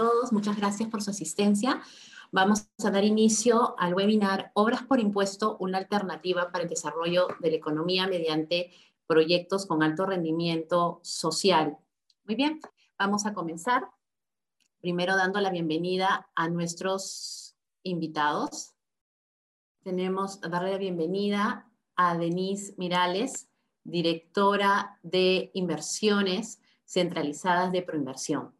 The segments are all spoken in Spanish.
todos. Muchas gracias por su asistencia. Vamos a dar inicio al webinar Obras por Impuesto, una alternativa para el desarrollo de la economía mediante proyectos con alto rendimiento social. Muy bien, vamos a comenzar. Primero dando la bienvenida a nuestros invitados. Tenemos, a darle la bienvenida a Denise Mirales, directora de inversiones centralizadas de proinversión.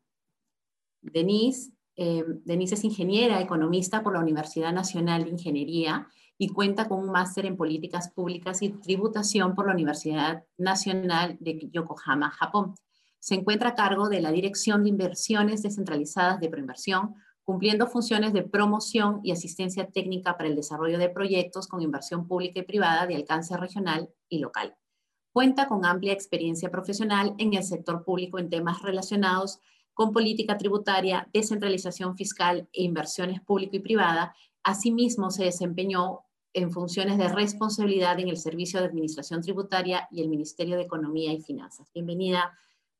Denise, eh, Denise es ingeniera economista por la Universidad Nacional de Ingeniería y cuenta con un máster en políticas públicas y tributación por la Universidad Nacional de Yokohama, Japón. Se encuentra a cargo de la Dirección de Inversiones Descentralizadas de Proinversión, cumpliendo funciones de promoción y asistencia técnica para el desarrollo de proyectos con inversión pública y privada de alcance regional y local. Cuenta con amplia experiencia profesional en el sector público en temas relacionados con política tributaria, descentralización fiscal e inversiones público y privada. Asimismo, se desempeñó en funciones de responsabilidad en el Servicio de Administración Tributaria y el Ministerio de Economía y Finanzas. Bienvenida,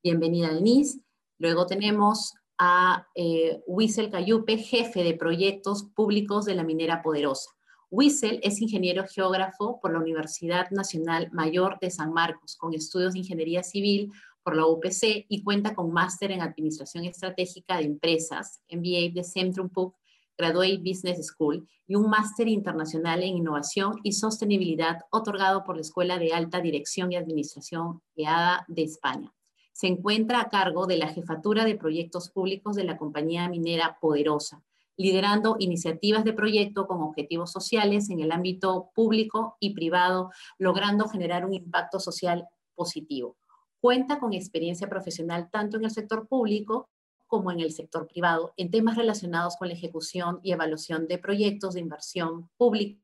bienvenida Denise. Luego tenemos a eh, Wiesel Cayupe, jefe de proyectos públicos de la minera Poderosa. Wiesel es ingeniero geógrafo por la Universidad Nacional Mayor de San Marcos, con estudios de ingeniería civil por la UPC y cuenta con máster en Administración Estratégica de Empresas, MBA de Centrum PUC, Graduate Business School y un máster internacional en Innovación y Sostenibilidad otorgado por la Escuela de Alta Dirección y Administración EADA de España. Se encuentra a cargo de la jefatura de proyectos públicos de la compañía minera Poderosa, liderando iniciativas de proyecto con objetivos sociales en el ámbito público y privado, logrando generar un impacto social positivo. Cuenta con experiencia profesional tanto en el sector público como en el sector privado en temas relacionados con la ejecución y evaluación de proyectos de inversión pública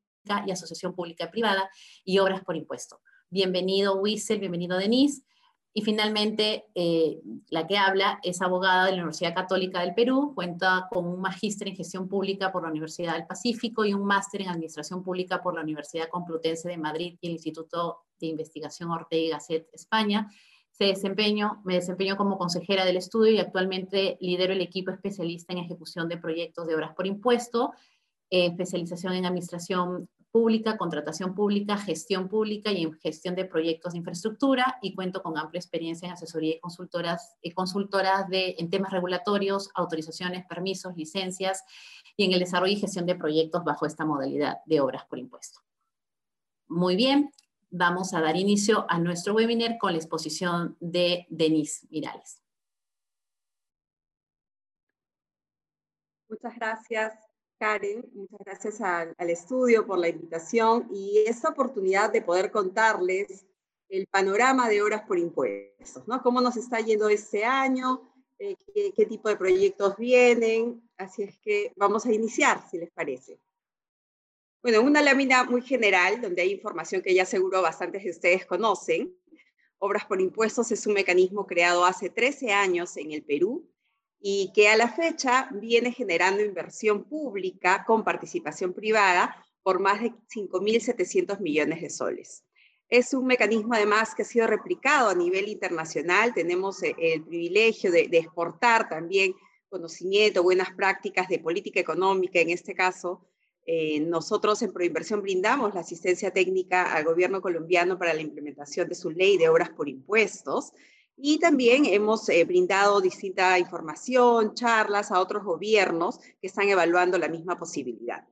y asociación pública y privada y obras por impuesto. Bienvenido, Wissel, bienvenido, Denise. Y finalmente, eh, la que habla es abogada de la Universidad Católica del Perú, cuenta con un magíster en gestión pública por la Universidad del Pacífico y un máster en administración pública por la Universidad Complutense de Madrid y el Instituto de Investigación Ortega y Gasset, España. Se desempeño, me desempeño como consejera del estudio y actualmente lidero el equipo especialista en ejecución de proyectos de obras por impuesto, eh, especialización en administración pública, contratación pública, gestión pública y en gestión de proyectos de infraestructura y cuento con amplia experiencia en asesoría y consultoras, y consultoras de, en temas regulatorios, autorizaciones, permisos, licencias y en el desarrollo y gestión de proyectos bajo esta modalidad de obras por impuesto. Muy bien, vamos a dar inicio a nuestro webinar con la exposición de Denise Mirales. Muchas gracias. Karen, muchas gracias al, estudio por la invitación y esta oportunidad de poder contarles el panorama de horas por impuestos, ¿no? Cómo nos está yendo este año, eh, qué, qué, tipo de proyectos vienen, así es que vamos a iniciar, si les parece. Bueno, una lámina muy general, donde hay información que ya seguro bastantes de ustedes conocen. Obras por impuestos es un mecanismo creado hace 13 años en el Perú y que a la fecha viene generando inversión pública con participación privada por más de 5.700 millones de soles. Es un mecanismo además que ha sido replicado a nivel internacional. Tenemos eh, el privilegio de, exportar también conocimiento, buenas prácticas de política económica. En este caso, eh, nosotros en Proinversión brindamos la asistencia técnica al gobierno colombiano para la implementación de su ley de obras por impuestos y también hemos eh, brindado distinta información, charlas a otros gobiernos que están evaluando la misma posibilidad.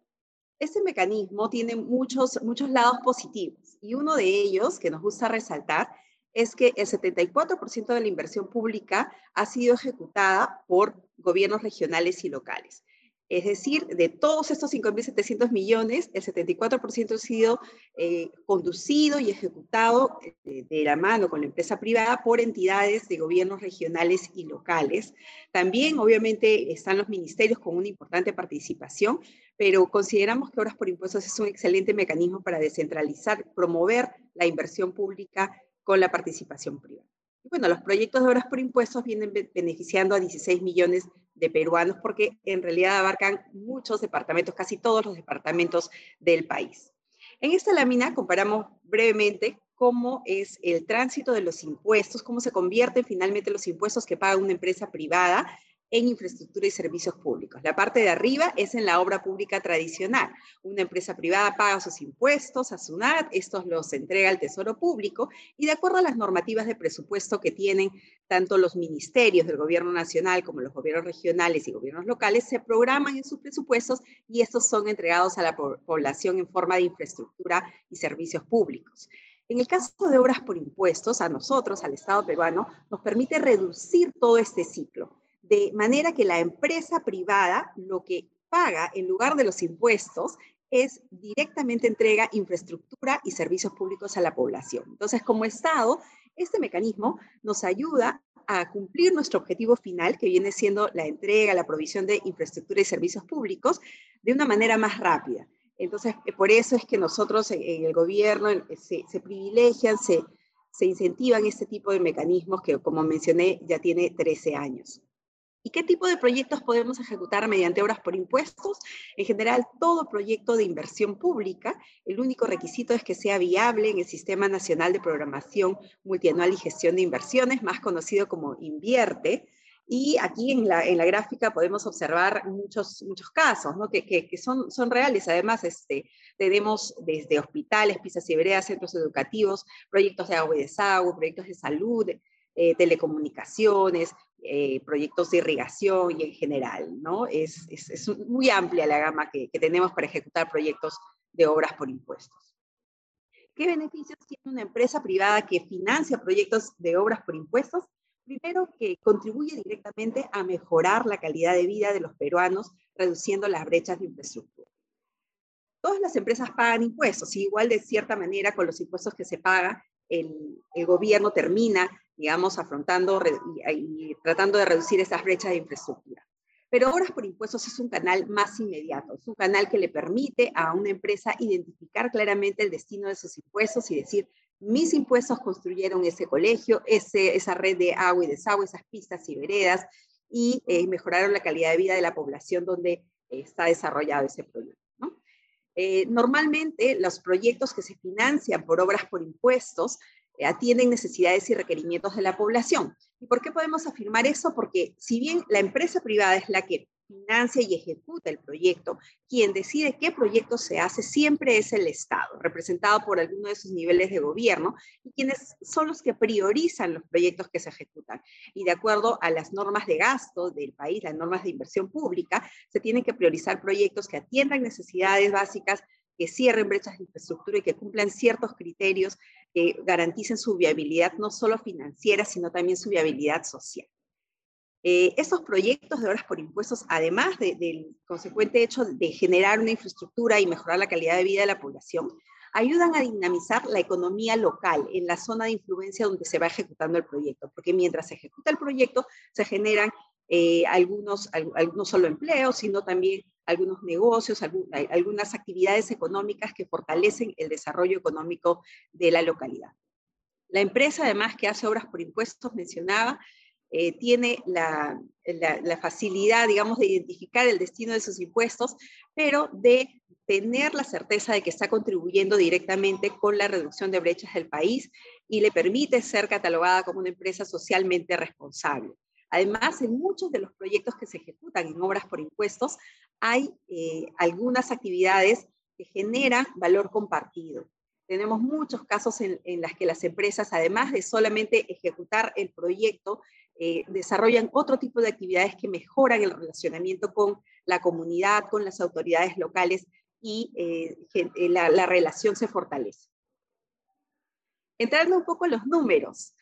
Este mecanismo tiene muchos, muchos lados positivos y uno de ellos que nos gusta resaltar es que el 74% de la inversión pública ha sido ejecutada por gobiernos regionales y locales. Es decir, de todos estos 5.700 millones, el 74% ha sido eh, conducido y ejecutado eh, de, la mano con la empresa privada por entidades de gobiernos regionales y locales. También, obviamente, están los ministerios con una importante participación, pero consideramos que Obras por Impuestos es un excelente mecanismo para descentralizar, promover la inversión pública con la participación privada. Y bueno, los proyectos de Obras por Impuestos vienen beneficiando a 16 millones de peruanos, porque en realidad abarcan muchos departamentos, casi todos los departamentos del país. En esta lámina comparamos brevemente cómo es el tránsito de los impuestos, cómo se convierten finalmente los impuestos que paga una empresa privada en infraestructura y servicios públicos. La parte de arriba es en la obra pública tradicional. Una empresa privada paga sus impuestos a SUNAT, estos los entrega al Tesoro Público y de acuerdo a las normativas de presupuesto que tienen tanto los ministerios del gobierno nacional como los gobiernos regionales y gobiernos locales, se programan en sus presupuestos y estos son entregados a la población en forma de infraestructura y servicios públicos. En el caso de obras por impuestos, a nosotros, al Estado peruano, nos permite reducir todo este ciclo de manera que la empresa privada lo que paga en lugar de los impuestos es directamente entrega infraestructura y servicios públicos a la población. Entonces, como Estado, este mecanismo nos ayuda a cumplir nuestro objetivo final, que viene siendo la entrega, la provisión de infraestructura y servicios públicos, de una manera más rápida. Entonces, eh, por eso es que nosotros en el gobierno se, se privilegian, se, se incentivan este tipo de mecanismos que, como mencioné, ya tiene 13 años. ¿Y qué tipo de proyectos podemos ejecutar mediante obras por impuestos? En general, todo proyecto de inversión pública, el único requisito es que sea viable en el Sistema Nacional de Programación Multianual y Gestión de Inversiones, más conocido como INVIERTE, y aquí en la, gráfica podemos observar muchos, muchos casos ¿no? que, que, son, son reales. Además, este, tenemos desde hospitales, pisas y veredas, centros educativos, proyectos de agua y desagüe, proyectos de salud, eh, telecomunicaciones, eh, proyectos de irrigación y en general, ¿no? Es, es, muy amplia la gama que, que, tenemos para ejecutar proyectos de obras por impuestos. ¿Qué beneficios tiene una empresa privada que financia proyectos de obras por impuestos? Primero, que contribuye directamente a mejorar la calidad de vida de los peruanos, reduciendo las brechas de infraestructura. Todas las empresas pagan impuestos, y igual de cierta manera con los impuestos que se paga, el, el gobierno termina digamos, afrontando y, tratando de reducir esas brechas de infraestructura. Pero Obras por Impuestos es un canal más inmediato, es un canal que le permite a una empresa identificar claramente el destino de sus impuestos y decir, mis impuestos construyeron ese colegio, ese, esa red de agua y desagüe, esas pistas y veredas, y eh, mejoraron la calidad de vida de la población donde está desarrollado ese proyecto. Eh, normalmente los proyectos que se financian por obras por impuestos eh, atienden necesidades y requerimientos de la población. ¿Y por qué podemos afirmar eso? Porque si bien la empresa privada es la que financia y ejecuta el proyecto, quien decide qué proyecto se hace siempre es el Estado, representado por alguno de sus niveles de gobierno, y quienes son los que priorizan los proyectos que se ejecutan. Y de acuerdo a las normas de gasto del país, las normas de inversión pública, se tienen que priorizar proyectos que atiendan necesidades básicas que cierren brechas de infraestructura y que cumplan ciertos criterios que garanticen su viabilidad no solo financiera, sino también su viabilidad social. Eh, esos proyectos de obras por impuestos, además del consecuente hecho de generar una infraestructura y mejorar la calidad de vida de la población, ayudan a dinamizar la economía local en la zona de influencia donde se va ejecutando el proyecto, porque mientras se ejecuta el proyecto se generan eh, algunos, no solo empleos, sino también algunos negocios, algunas actividades económicas que fortalecen el desarrollo económico de la localidad. La empresa, además, que hace obras por impuestos, mencionaba, eh, tiene la, la, facilidad, digamos, de identificar el destino de sus impuestos, pero de tener la certeza de que está contribuyendo directamente con la reducción de brechas del país y le permite ser catalogada como una empresa socialmente responsable. Además, en muchos de los proyectos que se ejecutan en obras por impuestos, hay eh, algunas actividades que generan valor compartido. Tenemos muchos casos en, en las que las empresas, además de solamente ejecutar el proyecto, eh, desarrollan otro tipo de actividades que mejoran el relacionamiento con la comunidad, con las autoridades locales y eh, la, la, relación se fortalece. Entrando un poco en los números,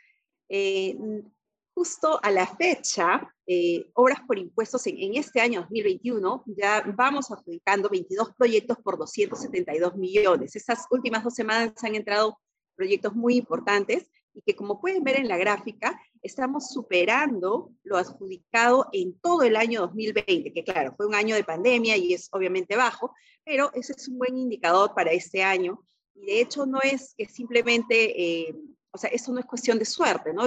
justo a la fecha, eh, obras por impuestos en, este año 2021, ya vamos adjudicando 22 proyectos por 272 millones. Estas últimas dos semanas han entrado proyectos muy importantes y que como pueden ver en la gráfica, estamos superando lo adjudicado en todo el año 2020, que claro, fue un año de pandemia y es obviamente bajo, pero ese es un buen indicador para este año. Y de hecho no es que simplemente, eh, o sea, eso no es cuestión de suerte, ¿no?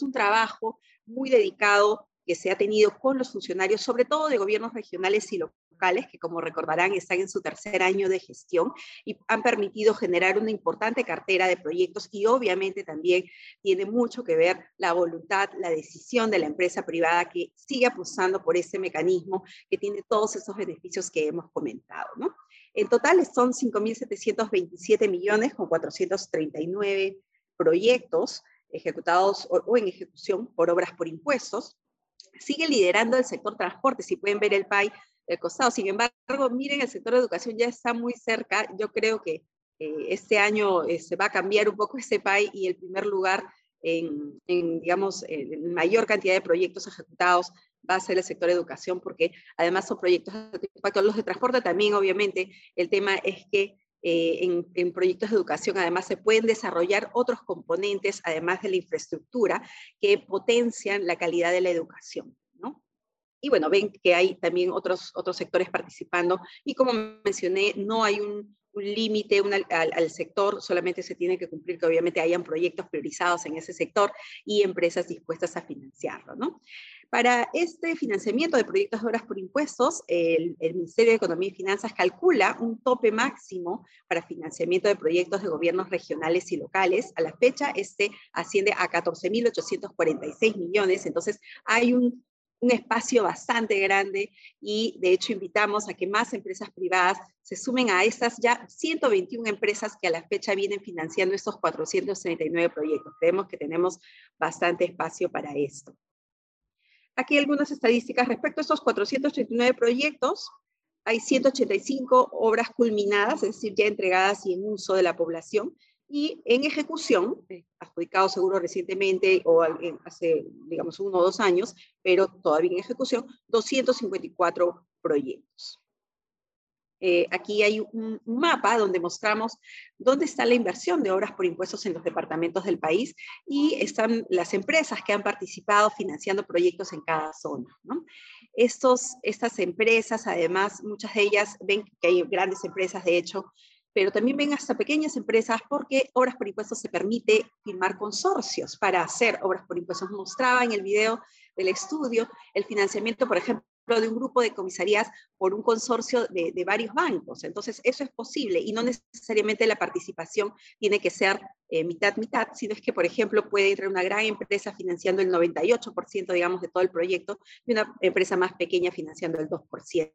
Un trabajo muy dedicado que se ha tenido con los funcionarios, sobre todo de gobiernos regionales y locales, que como recordarán están en su tercer año de gestión y han permitido generar una importante cartera de proyectos y obviamente también tiene mucho que ver la voluntad, la decisión de la empresa privada que sigue apostando por ese mecanismo que tiene todos esos beneficios que hemos comentado. ¿no? En total son 5.727 millones con 439 proyectos ejecutados o, en ejecución por obras por impuestos. Sigue liderando el sector transporte, si pueden ver el PAI del costado. Sin embargo, miren, el sector de educación ya está muy cerca. Yo creo que eh, este año eh, se va a cambiar un poco ese PAI y el primer lugar en, digamos, en mayor cantidad de proyectos ejecutados va a ser el sector educación, porque además son proyectos de impacto. Los de transporte también, obviamente, el tema es que eh, en, proyectos de educación además se pueden desarrollar otros componentes, además de la infraestructura, que potencian la calidad de la educación. ¿no? Y bueno, ven que hay también otros, otros sectores participando y como mencioné, no hay un, un límite al, sector, solamente se tiene que cumplir que obviamente hayan proyectos priorizados en ese sector y empresas dispuestas a financiarlo. ¿no? Para este financiamiento de proyectos de obras por impuestos, el, Ministerio de Economía y Finanzas calcula un tope máximo para financiamiento de proyectos de gobiernos regionales y locales. A la fecha, este asciende a 14.846 millones, entonces hay un, un espacio bastante grande y de hecho invitamos a que más empresas privadas se sumen a estas ya 121 empresas que a la fecha vienen financiando estos 439 proyectos. Creemos que tenemos bastante espacio para esto. Aquí algunas estadísticas respecto a estos 489 proyectos. Hay 185 obras culminadas, es decir, ya entregadas y en uso de la población, y en ejecución, adjudicado seguro recientemente o hace, digamos, uno o dos años, pero todavía en ejecución, 254 proyectos. Eh, aquí hay un, mapa donde mostramos dónde está la inversión de obras por impuestos en los departamentos del país y están las empresas que han participado financiando proyectos en cada zona. Estos, estas empresas, además, muchas de ellas ven que hay grandes empresas, de hecho, pero también ven hasta pequeñas empresas porque Obras por Impuestos se permite firmar consorcios para hacer obras por impuestos. Mostraba en el video del estudio el financiamiento, por ejemplo, de un grupo de comisarías por un consorcio de, varios bancos. Entonces, eso es posible y no necesariamente la participación tiene que ser eh, sino es que, por ejemplo, puede entrar una gran empresa financiando el 98%, digamos, de todo el proyecto y una empresa más pequeña financiando el 2%.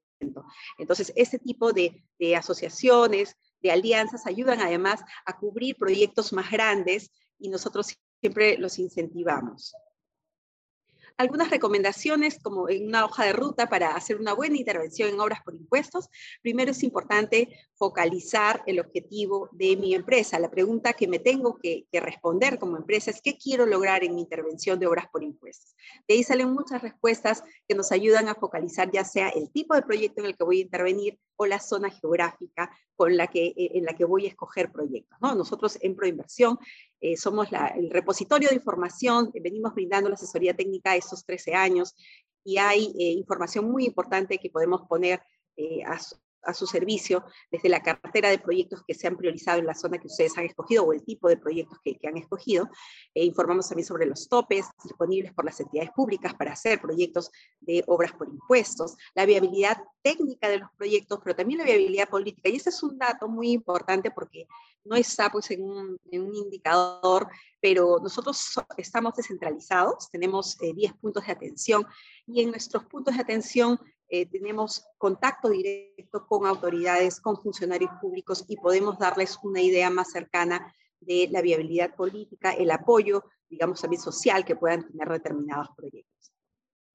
Entonces, ese tipo de, de asociaciones, de alianzas, ayudan además a cubrir proyectos más grandes y nosotros siempre los incentivamos algunas recomendaciones como en una hoja de ruta para hacer una buena intervención en obras por impuestos. Primero es importante focalizar el objetivo de mi empresa. La pregunta que me tengo que, responder como empresa es ¿qué quiero lograr en mi intervención de obras por impuestos? De ahí salen muchas respuestas que nos ayudan a focalizar ya sea el tipo de proyecto en el que voy a intervenir o la zona geográfica con la que, eh, en la que voy a escoger proyectos. ¿no? Nosotros en Proinversión eh, somos el repositorio de información, venimos brindando la asesoría técnica estos 13 años y hay eh, información muy importante que podemos poner a, a su servicio desde la cartera de proyectos que se han priorizado en la zona que ustedes han escogido o el tipo de proyectos que, han escogido. E informamos también sobre los topes disponibles por las entidades públicas para hacer proyectos de obras por impuestos, la viabilidad técnica de los proyectos, pero también la viabilidad política. Y ese es un dato muy importante porque no está pues en un, indicador, pero nosotros estamos descentralizados, tenemos 10 eh, puntos de atención y en nuestros puntos de atención eh, tenemos contacto directo con autoridades, con funcionarios públicos y podemos darles una idea más cercana de la viabilidad política, el apoyo, digamos, también social que puedan tener determinados proyectos.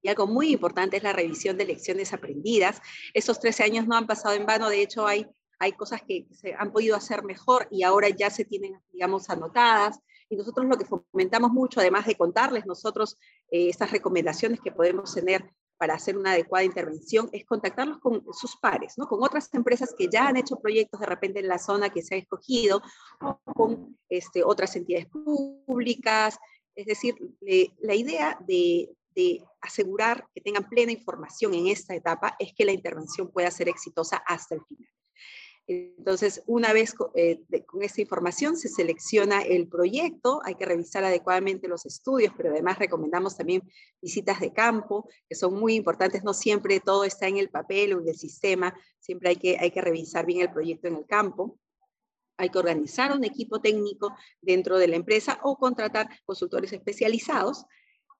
Y algo muy importante es la revisión de lecciones aprendidas. Esos 13 años no han pasado en vano, de hecho hay, hay cosas que se han podido hacer mejor y ahora ya se tienen, digamos, anotadas. Y nosotros lo que fomentamos mucho, además de contarles nosotros eh, estas recomendaciones que podemos tener para hacer una adecuada intervención es contactarlos con sus pares, ¿no? con otras empresas que ya han hecho proyectos de repente en la zona que se ha escogido, o con este, otras entidades públicas. Es decir, la idea de, de asegurar que tengan plena información en esta etapa es que la intervención pueda ser exitosa hasta el final. Entonces, una vez eh, con esta información se selecciona el proyecto, hay que revisar adecuadamente los estudios, pero además recomendamos también visitas de campo, que son muy importantes, no siempre todo está en el papel o en el sistema, siempre hay que, hay que revisar bien el proyecto en el campo. Hay que organizar un equipo técnico dentro de la empresa o contratar consultores especializados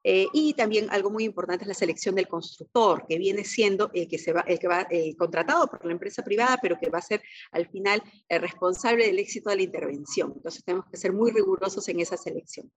eh, y también algo muy importante es la selección del constructor, que viene siendo el que, se va, el que va contratado por la empresa privada, pero que va a ser al final el responsable del éxito de la intervención. Entonces tenemos que ser muy rigurosos en esa selección.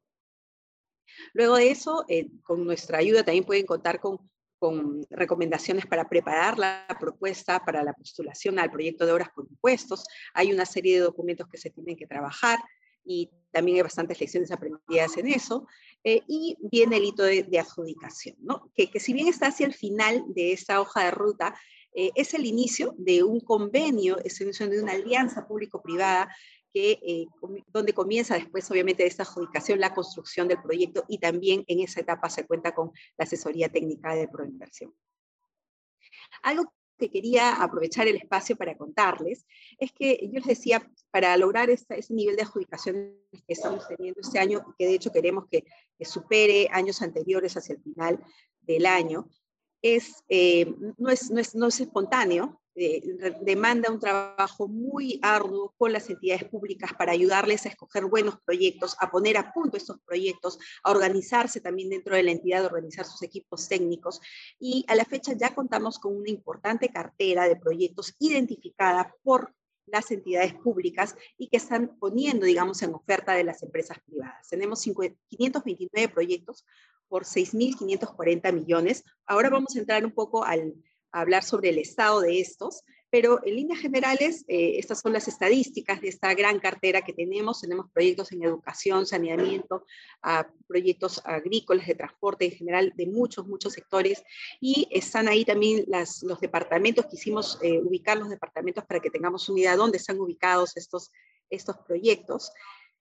Luego de eso, eh, con nuestra ayuda también pueden contar con, con recomendaciones para preparar la propuesta para la postulación al proyecto de obras por impuestos. Hay una serie de documentos que se tienen que trabajar y también hay bastantes lecciones aprendidas en eso. Eh, y viene el hito de, adjudicación, ¿no? que, que, si bien está hacia el final de esta hoja de ruta, eh, es el inicio de un convenio, es el inicio de una alianza público-privada que, eh, donde comienza después, obviamente, de esta adjudicación, la construcción del proyecto y también en esa etapa se cuenta con la asesoría técnica de proinversión. Algo que quería aprovechar el espacio para contarles es que yo les decía, para lograr ese nivel de adjudicación que estamos teniendo este año, y que de hecho queremos que, supere años anteriores hacia el final del año, es, eh, no, es, no, es, no es espontáneo, eh, demanda un trabajo muy arduo con las entidades públicas para ayudarles a escoger buenos proyectos, a poner a punto estos proyectos, a organizarse también dentro de la entidad, a organizar sus equipos técnicos. Y a la fecha ya contamos con una importante cartera de proyectos identificada por las entidades públicas y que están poniendo, digamos, en oferta de las empresas privadas. Tenemos 529 proyectos por 6.540 millones. Ahora vamos a entrar un poco al, hablar sobre el estado de estos, pero en líneas generales, eh, estas son las estadísticas de esta gran cartera que tenemos. Tenemos proyectos en educación, saneamiento, proyectos agrícolas, de transporte en general, de muchos, muchos sectores. Y están ahí también los departamentos, quisimos eh, ubicar los departamentos para que tengamos una dónde están ubicados estos, estos proyectos.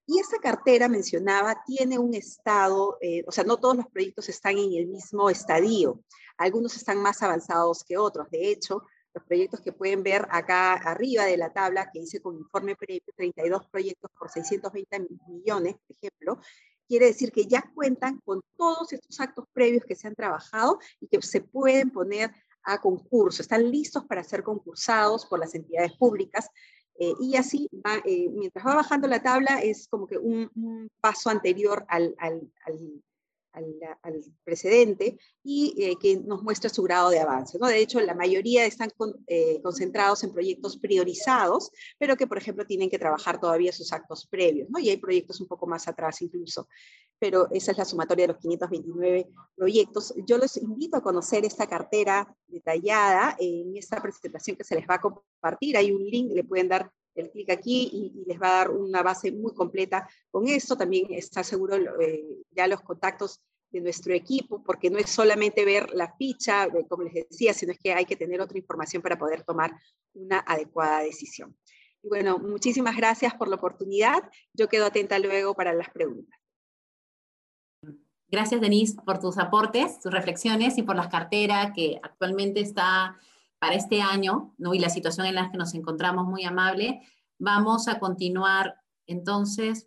Y esa cartera mencionaba tiene un estado, eh, o sea, no todos los proyectos están en el mismo estadio. Algunos están más avanzados que otros. De hecho, los proyectos que pueden ver acá arriba de la tabla, que dice con informe previo, 32 proyectos por 620 millones, por ejemplo, quiere decir que ya cuentan con todos estos actos previos que se han trabajado y que se pueden poner a concurso, están listos para ser concursados por las entidades públicas eh, y así, eh, mientras va bajando la tabla, es como que un, paso anterior al, al, precedente y eh, que nos muestra su grado de avance. ¿no? De hecho, la mayoría están concentrados en proyectos priorizados, pero que, por ejemplo, tienen que trabajar todavía sus actos previos, ¿no? y hay proyectos un poco más atrás incluso. Pero esa es la sumatoria de los 529 proyectos. Yo les invito a conocer esta cartera detallada en esta presentación que se les va a compartir. Hay un link, le pueden dar el clic aquí y, les va a dar una base muy completa con eso. También está seguro eh, ya los contactos de nuestro equipo, porque no es solamente ver la ficha, como les decía, sino es que hay que tener otra información para poder tomar una adecuada decisión. Y bueno, muchísimas gracias por la oportunidad. Yo quedo atenta luego para las preguntas. Gracias, Denise, por tus aportes, tus reflexiones y por las carteras que actualmente está para este año, ¿no? y la situación en la que nos encontramos muy amable, vamos a continuar entonces.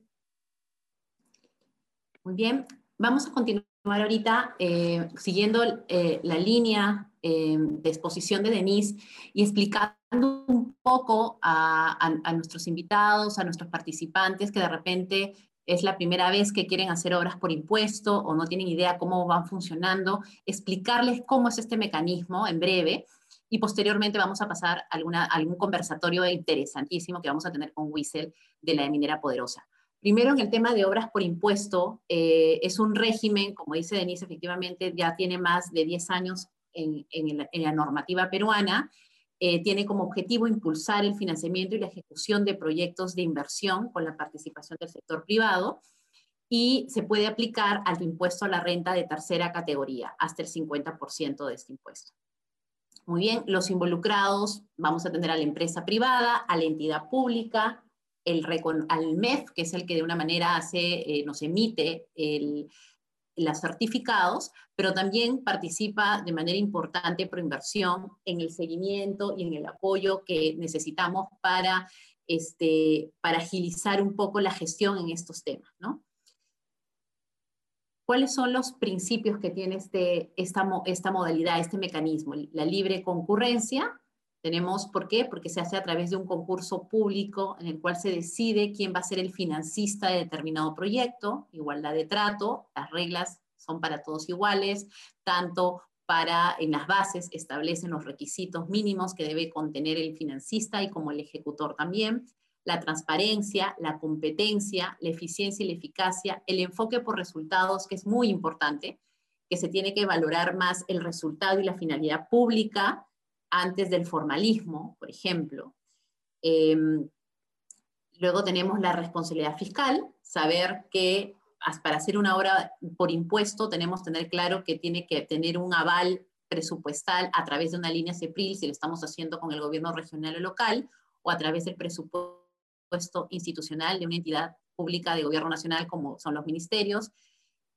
Muy bien, vamos a continuar ahorita eh, siguiendo eh, la línea eh, de exposición de Denise y explicando un poco a, a, nuestros invitados, a nuestros participantes que de repente es la primera vez que quieren hacer obras por impuesto o no tienen idea cómo van funcionando, explicarles cómo es este mecanismo en breve y posteriormente vamos a pasar a, algún conversatorio interesantísimo que vamos a tener con Wissel de la minera poderosa. Primero, en el tema de obras por impuesto, eh, es un régimen, como dice Denise, efectivamente ya tiene más de 10 años en, la normativa peruana, eh, tiene como objetivo impulsar el financiamiento y la ejecución de proyectos de inversión con la participación del sector privado y se puede aplicar al impuesto a la renta de tercera categoría, hasta el 50% de este impuesto. Muy bien, los involucrados, vamos a tener a la empresa privada, a la entidad pública, el, al MEF, que es el que de una manera hace, eh, nos emite el, los certificados, pero también participa de manera importante por inversión en el seguimiento y en el apoyo que necesitamos para, este, para agilizar un poco la gestión en estos temas, ¿no? ¿Cuáles son los principios que tiene este, esta, esta modalidad, este mecanismo? La libre concurrencia, tenemos, ¿por qué? Porque se hace a través de un concurso público en el cual se decide quién va a ser el financista de determinado proyecto, igualdad de trato, las reglas son para todos iguales, tanto para en las bases establecen los requisitos mínimos que debe contener el financista y como el ejecutor también, la transparencia, la competencia, la eficiencia y la eficacia, el enfoque por resultados, que es muy importante, que se tiene que valorar más el resultado y la finalidad pública antes del formalismo, por ejemplo. Em, luego tenemos la responsabilidad fiscal, saber que para hacer una obra por impuesto tenemos que tener claro que tiene que tener un aval presupuestal a través de una línea CEPRIL, si lo estamos haciendo con el gobierno regional o local, o a través del presupuesto puesto institucional de una entidad pública de gobierno nacional como son los ministerios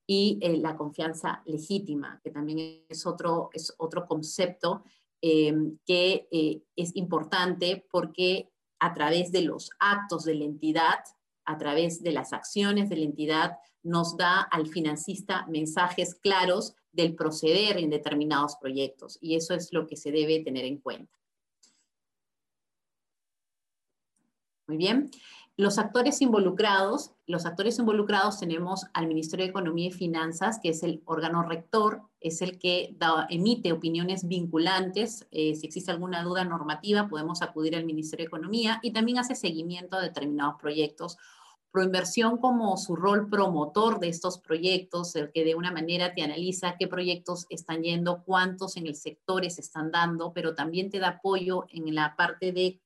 y eh, la confianza legítima, que también es otro, es otro concepto eh, que eh, es importante porque a través de los actos de la entidad, a través de las acciones de la entidad, nos da al financista mensajes claros del proceder en determinados proyectos y eso es lo que se debe tener en cuenta. Muy bien. Los actores involucrados, los actores involucrados tenemos al Ministerio de Economía y Finanzas, que es el órgano rector, es el que emite opiniones vinculantes. Eh, si existe alguna duda normativa, podemos acudir al Ministerio de Economía y también hace seguimiento a determinados proyectos. Proinversión como su rol promotor de estos proyectos, el que de una manera te analiza qué proyectos están yendo, cuántos en el sector se están dando, pero también te da apoyo en la parte de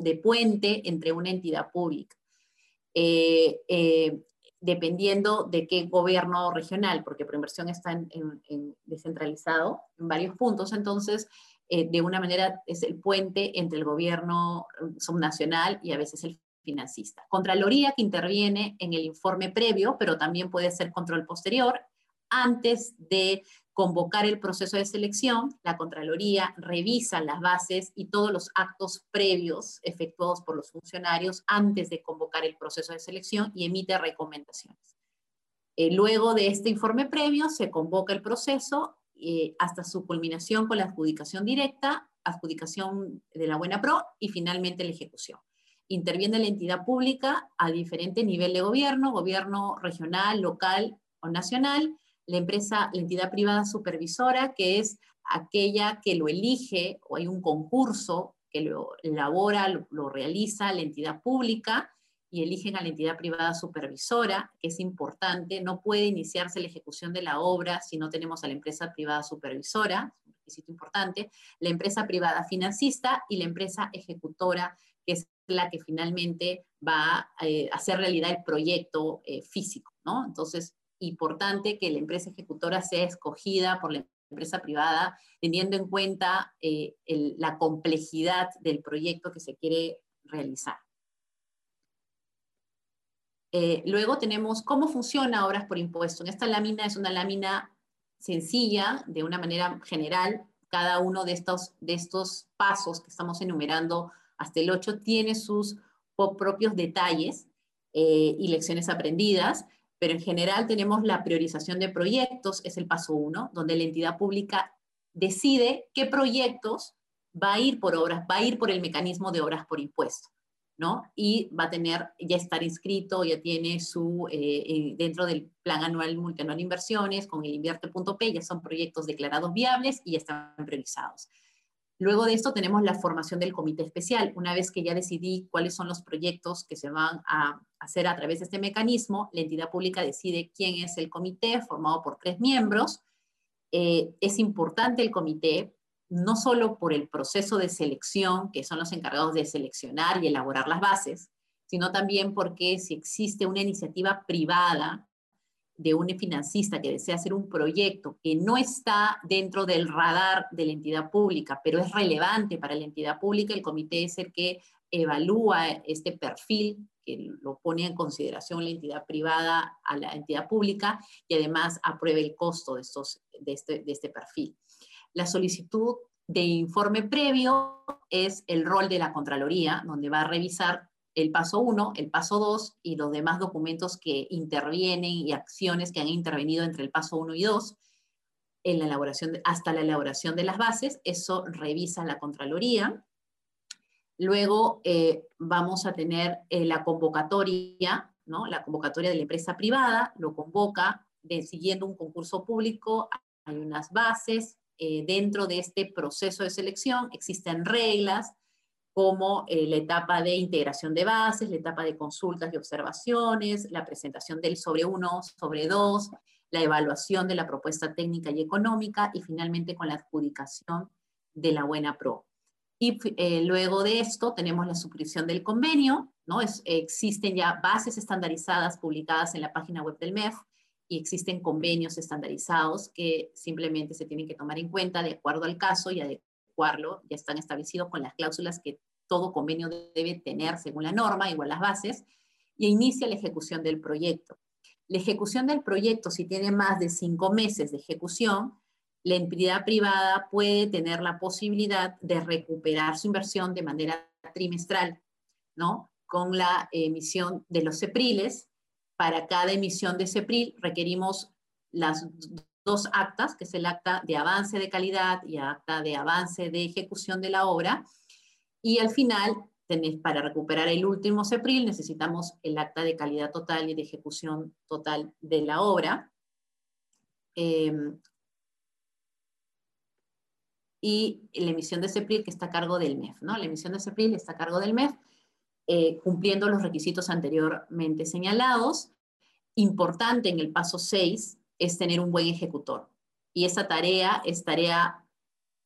de puente entre una entidad pública. Eh, eh, dependiendo de qué gobierno regional, porque Proinversión está en, descentralizado en varios puntos, entonces eh, de una manera es el puente entre el gobierno subnacional y a veces el financista. Contraloría que interviene en el informe previo, pero también puede ser control posterior, antes de convocar el proceso de selección, la Contraloría revisa las bases y todos los actos previos efectuados por los funcionarios antes de convocar el proceso de selección y emite recomendaciones. Eh, luego de este informe previo se convoca el proceso eh, hasta su culminación con la adjudicación directa, adjudicación de la buena pro y finalmente la ejecución. Interviene la entidad pública a diferente nivel de gobierno, gobierno regional, local o nacional, la empresa, la entidad privada supervisora, que es aquella que lo elige o hay un concurso que lo elabora, lo, realiza la entidad pública y eligen a la entidad privada supervisora, que es importante, no puede iniciarse la ejecución de la obra si no tenemos a la empresa privada supervisora, un requisito importante, la empresa privada financista y la empresa ejecutora, que es la que finalmente va eh, a hacer realidad el proyecto eh, físico, ¿no? Entonces, importante que la empresa ejecutora sea escogida por la empresa privada, teniendo en cuenta eh, la complejidad del proyecto que se quiere realizar. Eh, luego tenemos cómo funciona Obras por Impuesto. En esta lámina es una lámina sencilla, de una manera general. Cada uno de estos, de estos pasos que estamos enumerando hasta el 8 tiene sus propios detalles eh, y lecciones aprendidas pero en general tenemos la priorización de proyectos, es el paso uno, donde la entidad pública decide qué proyectos va a ir por obras, va a ir por el mecanismo de obras por impuesto, ¿no? Y va a tener, ya estar inscrito, ya tiene su, eh, eh, dentro del plan anual multianual inversiones, con el invierte.p, ya son proyectos declarados viables y ya están priorizados. Luego de esto tenemos la formación del comité especial. Una vez que ya decidí cuáles son los proyectos que se van a hacer a través de este mecanismo, la entidad pública decide quién es el comité, formado por tres miembros. Eh, es importante el comité, no solo por el proceso de selección, que son los encargados de seleccionar y elaborar las bases, sino también porque si existe una iniciativa privada de un financista que desea hacer un proyecto que no está dentro del radar de la entidad pública, pero es relevante para la entidad pública, el comité es el que evalúa este perfil que lo pone en consideración la entidad privada a la entidad pública y además apruebe el costo de, estos, de, este, de este perfil. La solicitud de informe previo es el rol de la Contraloría, donde va a revisar el paso 1, el paso 2 y los demás documentos que intervienen y acciones que han intervenido entre el paso 1 y 2 en la elaboración hasta la elaboración de las bases. Eso revisa la Contraloría. Luego eh, vamos a tener eh, la convocatoria, ¿no? la convocatoria de la empresa privada, lo convoca de, siguiendo un concurso público, hay unas bases, eh, dentro de este proceso de selección existen reglas como eh, la etapa de integración de bases, la etapa de consultas y observaciones, la presentación del sobre uno, sobre dos, la evaluación de la propuesta técnica y económica y finalmente con la adjudicación de la buena pro. Y eh, luego de esto tenemos la suscripción del convenio, ¿no? existen ya bases estandarizadas publicadas en la página web del MEF y existen convenios estandarizados que simplemente se tienen que tomar en cuenta de acuerdo al caso y ya están establecidos con las cláusulas que todo convenio debe tener según la norma, igual las bases, y inicia la ejecución del proyecto. La ejecución del proyecto, si tiene más de cinco meses de ejecución, la entidad privada puede tener la posibilidad de recuperar su inversión de manera trimestral, ¿no? Con la emisión de los CEPRILES, para cada emisión de CEPRIL requerimos las dos actas, que es el acta de avance de calidad y acta de avance de ejecución de la obra. Y al final, para recuperar el último CEPRIL, necesitamos el acta de calidad total y de ejecución total de la obra. Em, y la emisión de CEPRIL que está a cargo del MEF, ¿no? La emisión de CEPRIL está a cargo del MEF eh, cumpliendo los requisitos anteriormente señalados. Importante en el paso 6 es tener un buen ejecutor. Y esa tarea es tarea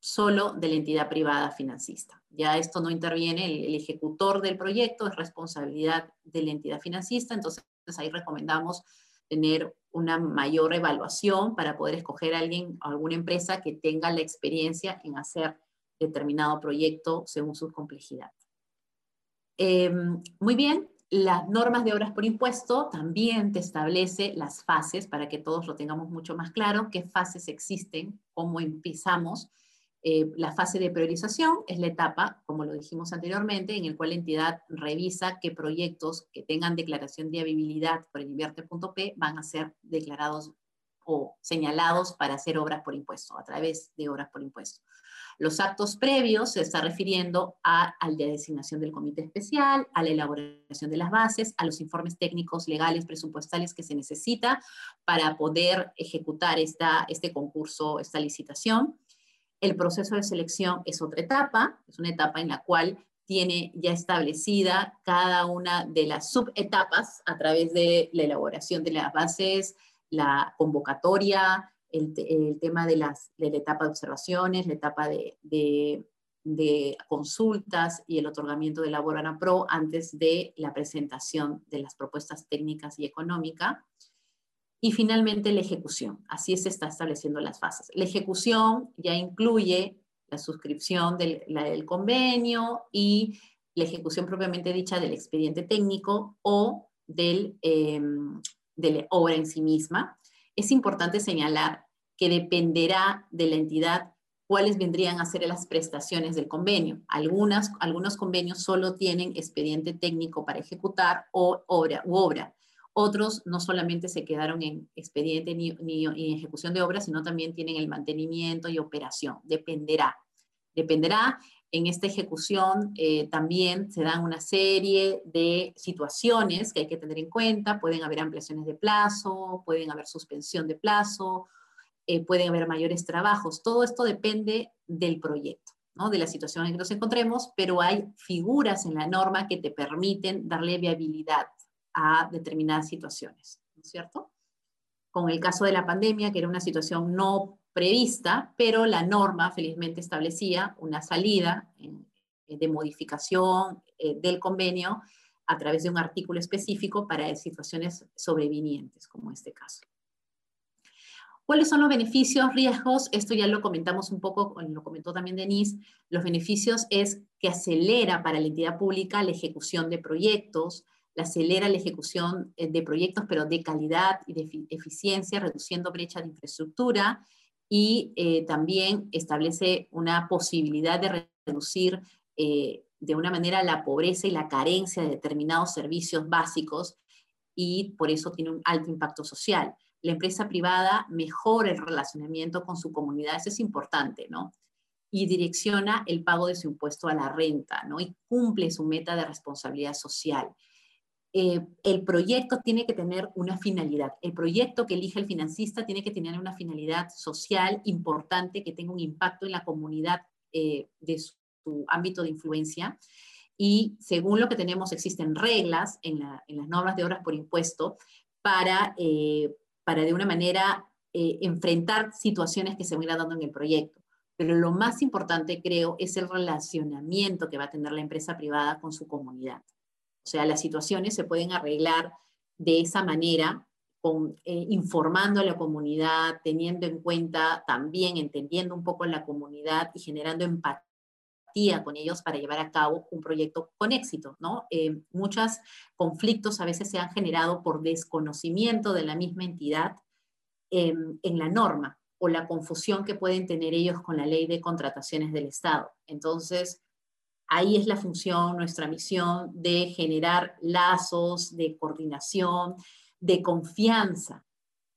solo de la entidad privada financista. Ya esto no interviene, el, ejecutor del proyecto es responsabilidad de la entidad financista, entonces ahí recomendamos tener una mayor evaluación para poder escoger a alguien, alguna empresa que tenga la experiencia en hacer determinado proyecto según su complejidad. Em, muy bien, las normas de obras por impuesto también te establece las fases para que todos lo tengamos mucho más claro, qué fases existen, cómo empezamos. Eh, la fase de priorización es la etapa, como lo dijimos anteriormente, en el cual la entidad revisa qué proyectos que tengan declaración de viabilidad por el invierte.p van a ser declarados o señalados para hacer obras por impuesto, a través de obras por impuesto. Los actos previos se está refiriendo a, al de designación del comité especial, a la elaboración de las bases, a los informes técnicos, legales, presupuestales que se necesita para poder ejecutar esta, este concurso, esta licitación. El proceso de selección es otra etapa, es una etapa en la cual tiene ya establecida cada una de las subetapas a través de la elaboración de las bases, la convocatoria, el, tema de, las, de, la etapa de observaciones, la etapa de, de, consultas y el otorgamiento de la Borana Pro antes de la presentación de las propuestas técnicas y económicas. Y finalmente la ejecución. Así se está estableciendo las fases. La ejecución ya incluye la suscripción del, del convenio y la ejecución propiamente dicha del expediente técnico o del, em, de la obra en sí misma es importante señalar que dependerá de la entidad cuáles vendrían a ser las prestaciones del convenio. Algunas, algunos convenios solo tienen expediente técnico para ejecutar o obra, u obra. Otros no solamente se quedaron en expediente ni, ni, en ejecución de obra, sino también tienen el mantenimiento y operación. Dependerá. Dependerá. En esta ejecución eh, también se dan una serie de situaciones que hay que tener en cuenta. Pueden haber ampliaciones de plazo, pueden haber suspensión de plazo, eh, pueden haber mayores trabajos. Todo esto depende del proyecto, ¿no? de la situación en que nos encontremos, pero hay figuras en la norma que te permiten darle viabilidad a determinadas situaciones, ¿no es cierto? Con el caso de la pandemia, que era una situación no prevista, pero la norma felizmente establecía una salida eh, de modificación eh, del convenio a través de un artículo específico para situaciones sobrevinientes, como este caso. ¿Cuáles son los beneficios, riesgos? Esto ya lo comentamos un poco, lo comentó también Denise. Los beneficios es que acelera para la entidad pública la ejecución de proyectos, la acelera la ejecución eh, de proyectos, pero de calidad y de eficiencia, reduciendo brecha de infraestructura y eh, también establece una posibilidad de reducir eh, de una manera la pobreza y la carencia de determinados servicios básicos y por eso tiene un alto impacto social. La empresa privada mejora el relacionamiento con su comunidad, eso es importante, ¿no? Y direcciona el pago de su impuesto a la renta, ¿no? Y cumple su meta de responsabilidad social. Eh, el proyecto tiene que tener una finalidad. El proyecto que elige el financista tiene que tener una finalidad social importante que tenga un impacto en la comunidad eh, de su, ámbito de influencia. Y según lo que tenemos, existen reglas en, las normas de obras por impuesto para, eh, para de una manera enfrentar situaciones que se van dando en el proyecto. Pero lo más importante, creo, es el relacionamiento que va a tener la empresa privada con su comunidad. O sea, las situaciones se pueden arreglar de esa manera, eh, informando a la comunidad, teniendo en cuenta también, entendiendo un poco la comunidad y generando empatía con ellos para llevar a cabo un proyecto con éxito, ¿no? Eh, muchos conflictos a veces se han generado por desconocimiento de la misma entidad en la norma o la confusión que pueden tener ellos con la ley de contrataciones del Estado. Entonces, ahí es la función, nuestra misión de generar lazos de coordinación, de confianza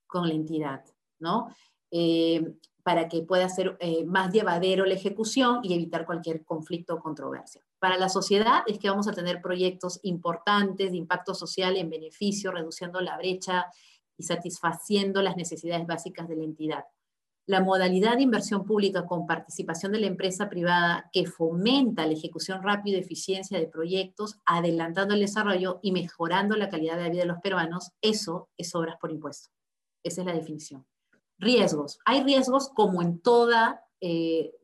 con la entidad, ¿no? Eh, para que pueda ser eh, más llevadero la ejecución y evitar cualquier conflicto o controversia. Para la sociedad es que vamos a tener proyectos importantes de impacto social en beneficio, reduciendo la brecha y satisfaciendo las necesidades básicas de la entidad la modalidad de inversión pública con participación de la empresa privada que fomenta la ejecución rápida y eficiencia de proyectos, adelantando el desarrollo y mejorando la calidad de vida de los peruanos, eso es obras por impuesto. Esa es la definición. Riesgos. Hay riesgos como en toda... Eh,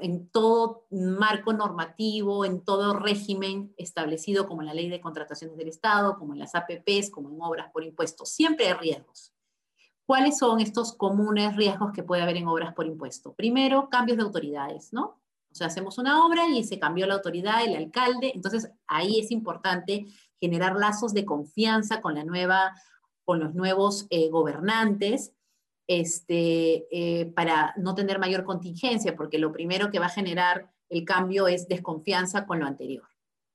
en todo marco normativo, en todo régimen establecido como en la ley de contrataciones del Estado, como en las APPs, como en obras por impuestos. Siempre hay riesgos. ¿Cuáles son estos comunes riesgos que puede haber en obras por impuesto? Primero, cambios de autoridades, ¿no? O sea, hacemos una obra y se cambió la autoridad, el alcalde, entonces ahí es importante generar lazos de confianza con la nueva, con los nuevos eh, gobernantes, este, eh, para no tener mayor contingencia, porque lo primero que va a generar el cambio es desconfianza con lo anterior.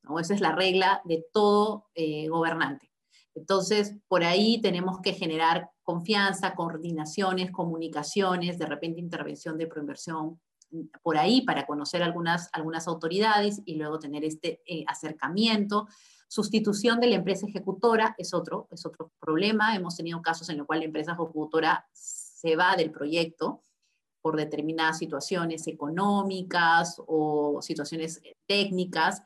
¿no? Esa es la regla de todo eh, gobernante. Entonces, por ahí tenemos que generar confianza, coordinaciones, comunicaciones, de repente intervención de proinversión por ahí para conocer algunas, algunas autoridades y luego tener este eh, acercamiento. Sustitución de la empresa ejecutora es otro, es otro problema. Hemos tenido casos en los cuales la empresa ejecutora se va del proyecto por determinadas situaciones económicas o situaciones técnicas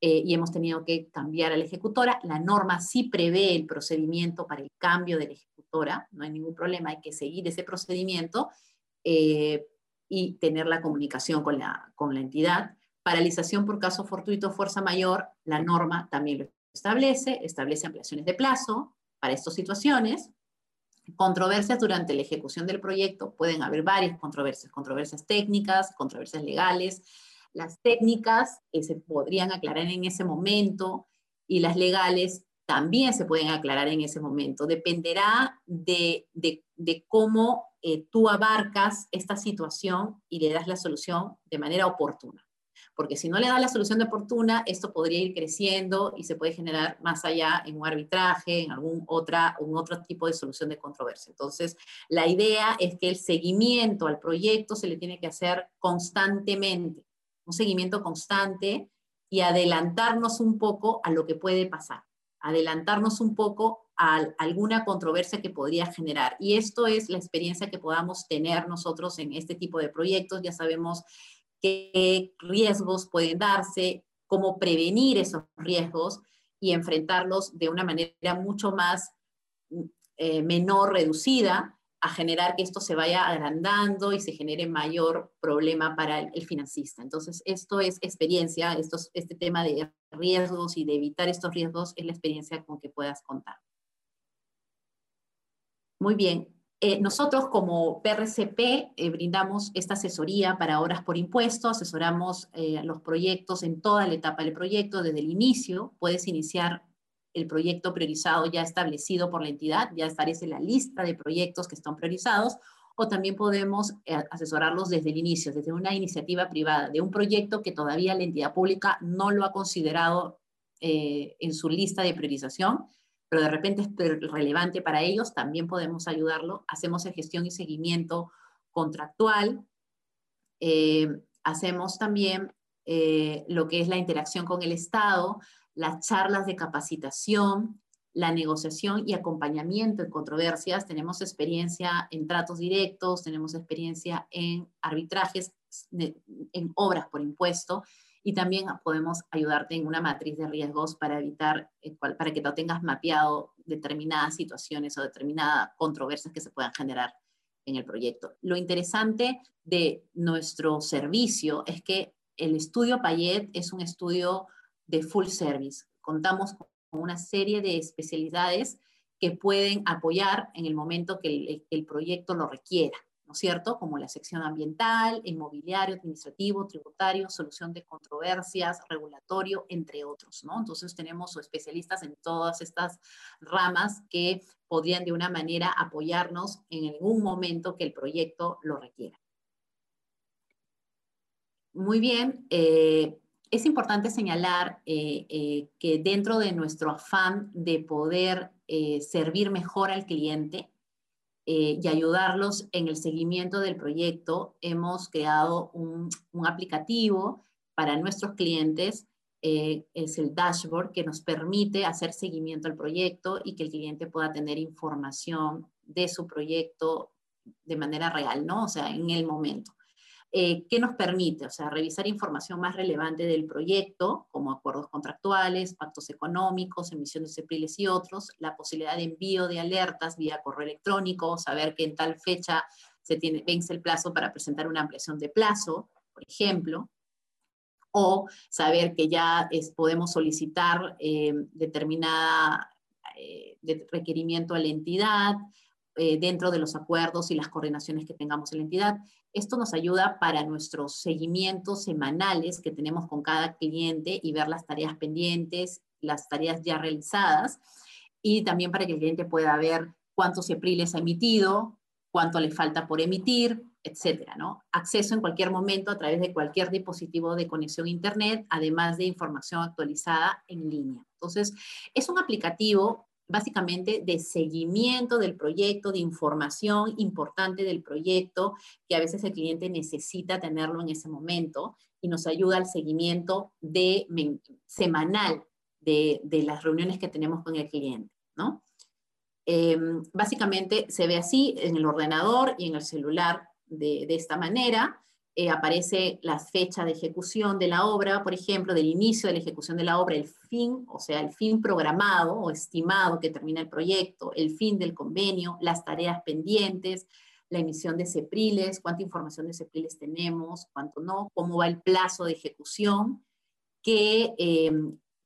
eh, y hemos tenido que cambiar a la ejecutora. La norma sí prevé el procedimiento para el cambio de la ejecutora, no hay ningún problema, hay que seguir ese procedimiento eh, y tener la comunicación con la, con la entidad. Paralización por caso fortuito, fuerza mayor, la norma también lo establece, establece ampliaciones de plazo para estas situaciones. Controversias durante la ejecución del proyecto, pueden haber varias controversias, controversias técnicas, controversias legales, las técnicas que se podrían aclarar en ese momento y las legales también se pueden aclarar en ese momento. Dependerá de, cómo eh, tú abarcas esta situación y le das la solución de manera oportuna. Porque si no le das la solución oportuna, esto podría ir creciendo y se puede generar más allá en un arbitraje, en algún otra, un otro tipo de solución de controversia. Entonces, la idea es que el seguimiento al proyecto se le tiene que hacer constantemente un seguimiento constante y adelantarnos un poco a lo que puede pasar, adelantarnos un poco a alguna controversia que podría generar. Y esto es la experiencia que podamos tener nosotros en este tipo de proyectos. Ya sabemos qué riesgos pueden darse, cómo prevenir esos riesgos y enfrentarlos de una manera mucho más eh, menor, reducida, a generar que esto se vaya agrandando y se genere mayor problema para el, financista. Entonces, esto es experiencia, esto, este tema de riesgos y de evitar estos riesgos es la experiencia con que puedas contar. Muy bien. Eh, nosotros como PRCP eh, brindamos esta asesoría para horas por impuesto, asesoramos eh, los proyectos en toda la etapa del proyecto, desde el inicio, puedes iniciar el proyecto priorizado ya establecido por la entidad, ya establece la lista de proyectos que están priorizados, o también podemos eh, asesorarlos desde el inicio, desde una iniciativa privada, de un proyecto que todavía la entidad pública no lo ha considerado eh, en su lista de priorización, pero de repente es relevante para ellos, también podemos ayudarlo. Hacemos gestión y seguimiento contractual, eh, hacemos también lo que es la interacción con el Estado, las charlas de capacitación, la negociación y acompañamiento en controversias. Tenemos experiencia en tratos directos, tenemos experiencia en arbitrajes, en obras por impuesto y también podemos ayudarte en una matriz de riesgos para evitar, eh, para que tú tengas mapeado determinadas situaciones o determinadas controversias que se puedan generar en el proyecto. Lo interesante de nuestro servicio es que el estudio Payet es un estudio de full service. Contamos con una serie de especialidades que pueden apoyar en el momento que el, proyecto lo requiera, ¿no es cierto? Como la sección ambiental, inmobiliario, administrativo, tributario, solución de controversias, regulatorio, entre otros, ¿no? Entonces tenemos especialistas en todas estas ramas que podrían de una manera apoyarnos en algún momento que el proyecto lo requiera. Muy bien, eh, es importante señalar eh, eh, que dentro de nuestro afán de poder eh, servir mejor al cliente y ayudarlos en el seguimiento del proyecto, hemos creado un, un aplicativo para nuestros clientes. es el dashboard que nos permite hacer seguimiento al proyecto y que el cliente pueda tener información de su proyecto de manera real, ¿no? O sea, en el momento. Eh, ¿Qué nos permite? O sea, revisar información más relevante del proyecto, como acuerdos contractuales, pactos económicos, emisiones de CEPRILES y otros, la posibilidad de envío de alertas vía correo electrónico, saber que en tal fecha se tiene, vence el plazo para presentar una ampliación de plazo, por ejemplo, o saber que ya podemos solicitar eh, determinada eh, requerimiento a la entidad, eh, dentro de los acuerdos y las coordinaciones que tengamos en la entidad. Esto nos ayuda para nuestros seguimientos semanales que tenemos con cada cliente y ver las tareas pendientes, las tareas ya realizadas y también para que el cliente pueda ver cuántos EPRILES ha emitido, cuánto le falta por emitir, etcétera, ¿no? Acceso en cualquier momento a través de cualquier dispositivo de conexión a Internet, además de información actualizada en línea. Entonces, es un aplicativo básicamente de seguimiento del proyecto, de información importante del proyecto, que a veces el cliente necesita tenerlo en ese momento y nos ayuda al seguimiento de, semanal de, las reuniones que tenemos con el cliente, ¿no? Em, básicamente se ve así en el ordenador y en el celular de, de esta manera. Eh, aparece la fecha de ejecución de la obra, por ejemplo, del inicio de la ejecución de la obra, el fin, o sea, el fin programado o estimado que termina el proyecto, el fin del convenio, las tareas pendientes, la emisión de CEPRILES, cuánta información de CEPRILES tenemos, cuánto no, cómo va el plazo de ejecución, qué, eh,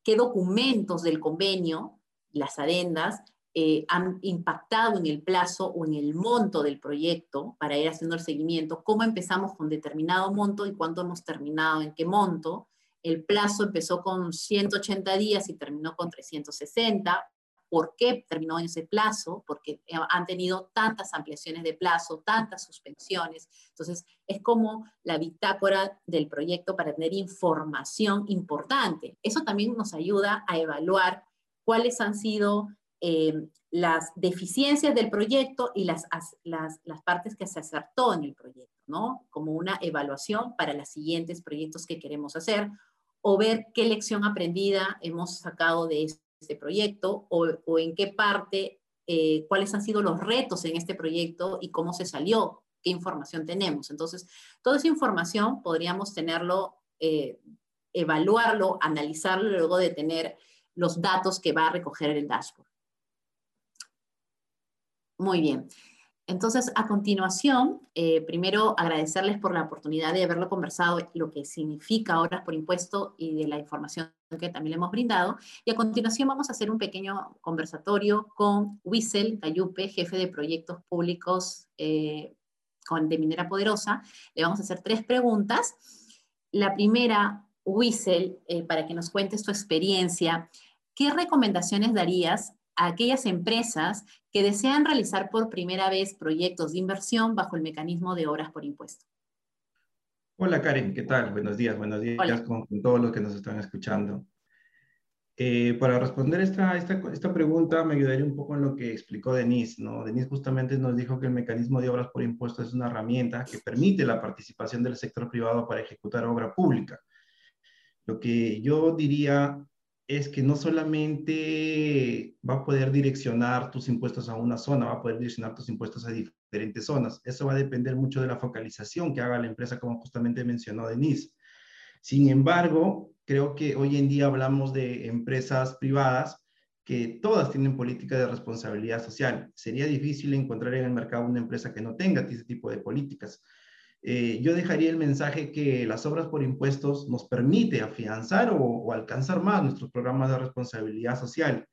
qué documentos del convenio, las adendas, eh, han impactado en el plazo o en el monto del proyecto para ir haciendo el seguimiento, cómo empezamos con determinado monto y cuánto hemos terminado en qué monto. El plazo empezó con 180 días y terminó con 360. ¿Por qué terminó en ese plazo? Porque han tenido tantas ampliaciones de plazo, tantas suspensiones. Entonces, es como la bitácora del proyecto para tener información importante. Eso también nos ayuda a evaluar cuáles han sido eh, las deficiencias del proyecto y las, las, partes que se acertó en el proyecto, ¿no? Como una evaluación para los siguientes proyectos que queremos hacer o ver qué lección aprendida hemos sacado de este proyecto o, o en qué parte, eh, cuáles han sido los retos en este proyecto y cómo se salió, qué información tenemos. Entonces, toda esa información podríamos tenerlo, eh, evaluarlo, analizarlo luego de tener los datos que va a recoger el dashboard. Muy bien. Entonces, a continuación, eh, primero agradecerles por la oportunidad de haberlo conversado, lo que significa horas por impuesto y de la información que también le hemos brindado. Y a continuación vamos a hacer un pequeño conversatorio con Wissel Cayupe, jefe de proyectos públicos eh, de Minera Poderosa. Le vamos a hacer tres preguntas. La primera, Wissel, eh, para que nos cuentes tu experiencia ¿qué recomendaciones darías a aquellas empresas que desean realizar por primera vez proyectos de inversión bajo el mecanismo de obras por impuesto? Hola Karen, ¿qué tal? Buenos días, buenos días con, todos los que nos están escuchando. Eh, para responder esta, esta, esta, pregunta me ayudaría un poco en lo que explicó Denise. ¿no? Denise justamente nos dijo que el mecanismo de obras por impuesto es una herramienta que permite la participación del sector privado para ejecutar obra pública. Lo que yo diría es que no solamente va a poder direccionar tus impuestos a una zona, va a poder direccionar tus impuestos a diferentes zonas. Eso va a depender mucho de la focalización que haga la empresa, como justamente mencionó Denise. Sin embargo, creo que hoy en día hablamos de empresas privadas que todas tienen política de responsabilidad social. Sería difícil encontrar en el mercado una empresa que no tenga ese tipo de políticas. Eh, yo dejaría el mensaje que las obras por impuestos nos permite afianzar o, alcanzar más nuestros programas de responsabilidad social,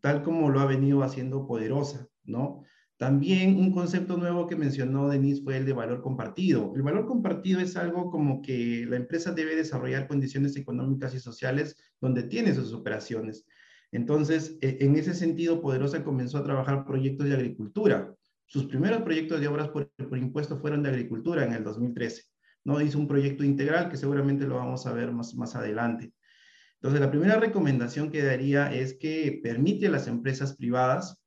tal como lo ha venido haciendo Poderosa, ¿no? También un concepto nuevo que mencionó Denise fue el de valor compartido. El valor compartido es algo como que la empresa debe desarrollar condiciones económicas y sociales donde tiene sus operaciones. Entonces, e, en ese sentido, Poderosa comenzó a trabajar proyectos de agricultura, sus primeros proyectos de obras por, impuesto fueron de agricultura en el 2013. ¿no? Hizo un proyecto integral que seguramente lo vamos a ver más, más adelante. Entonces, la primera recomendación que daría es que permite a las empresas privadas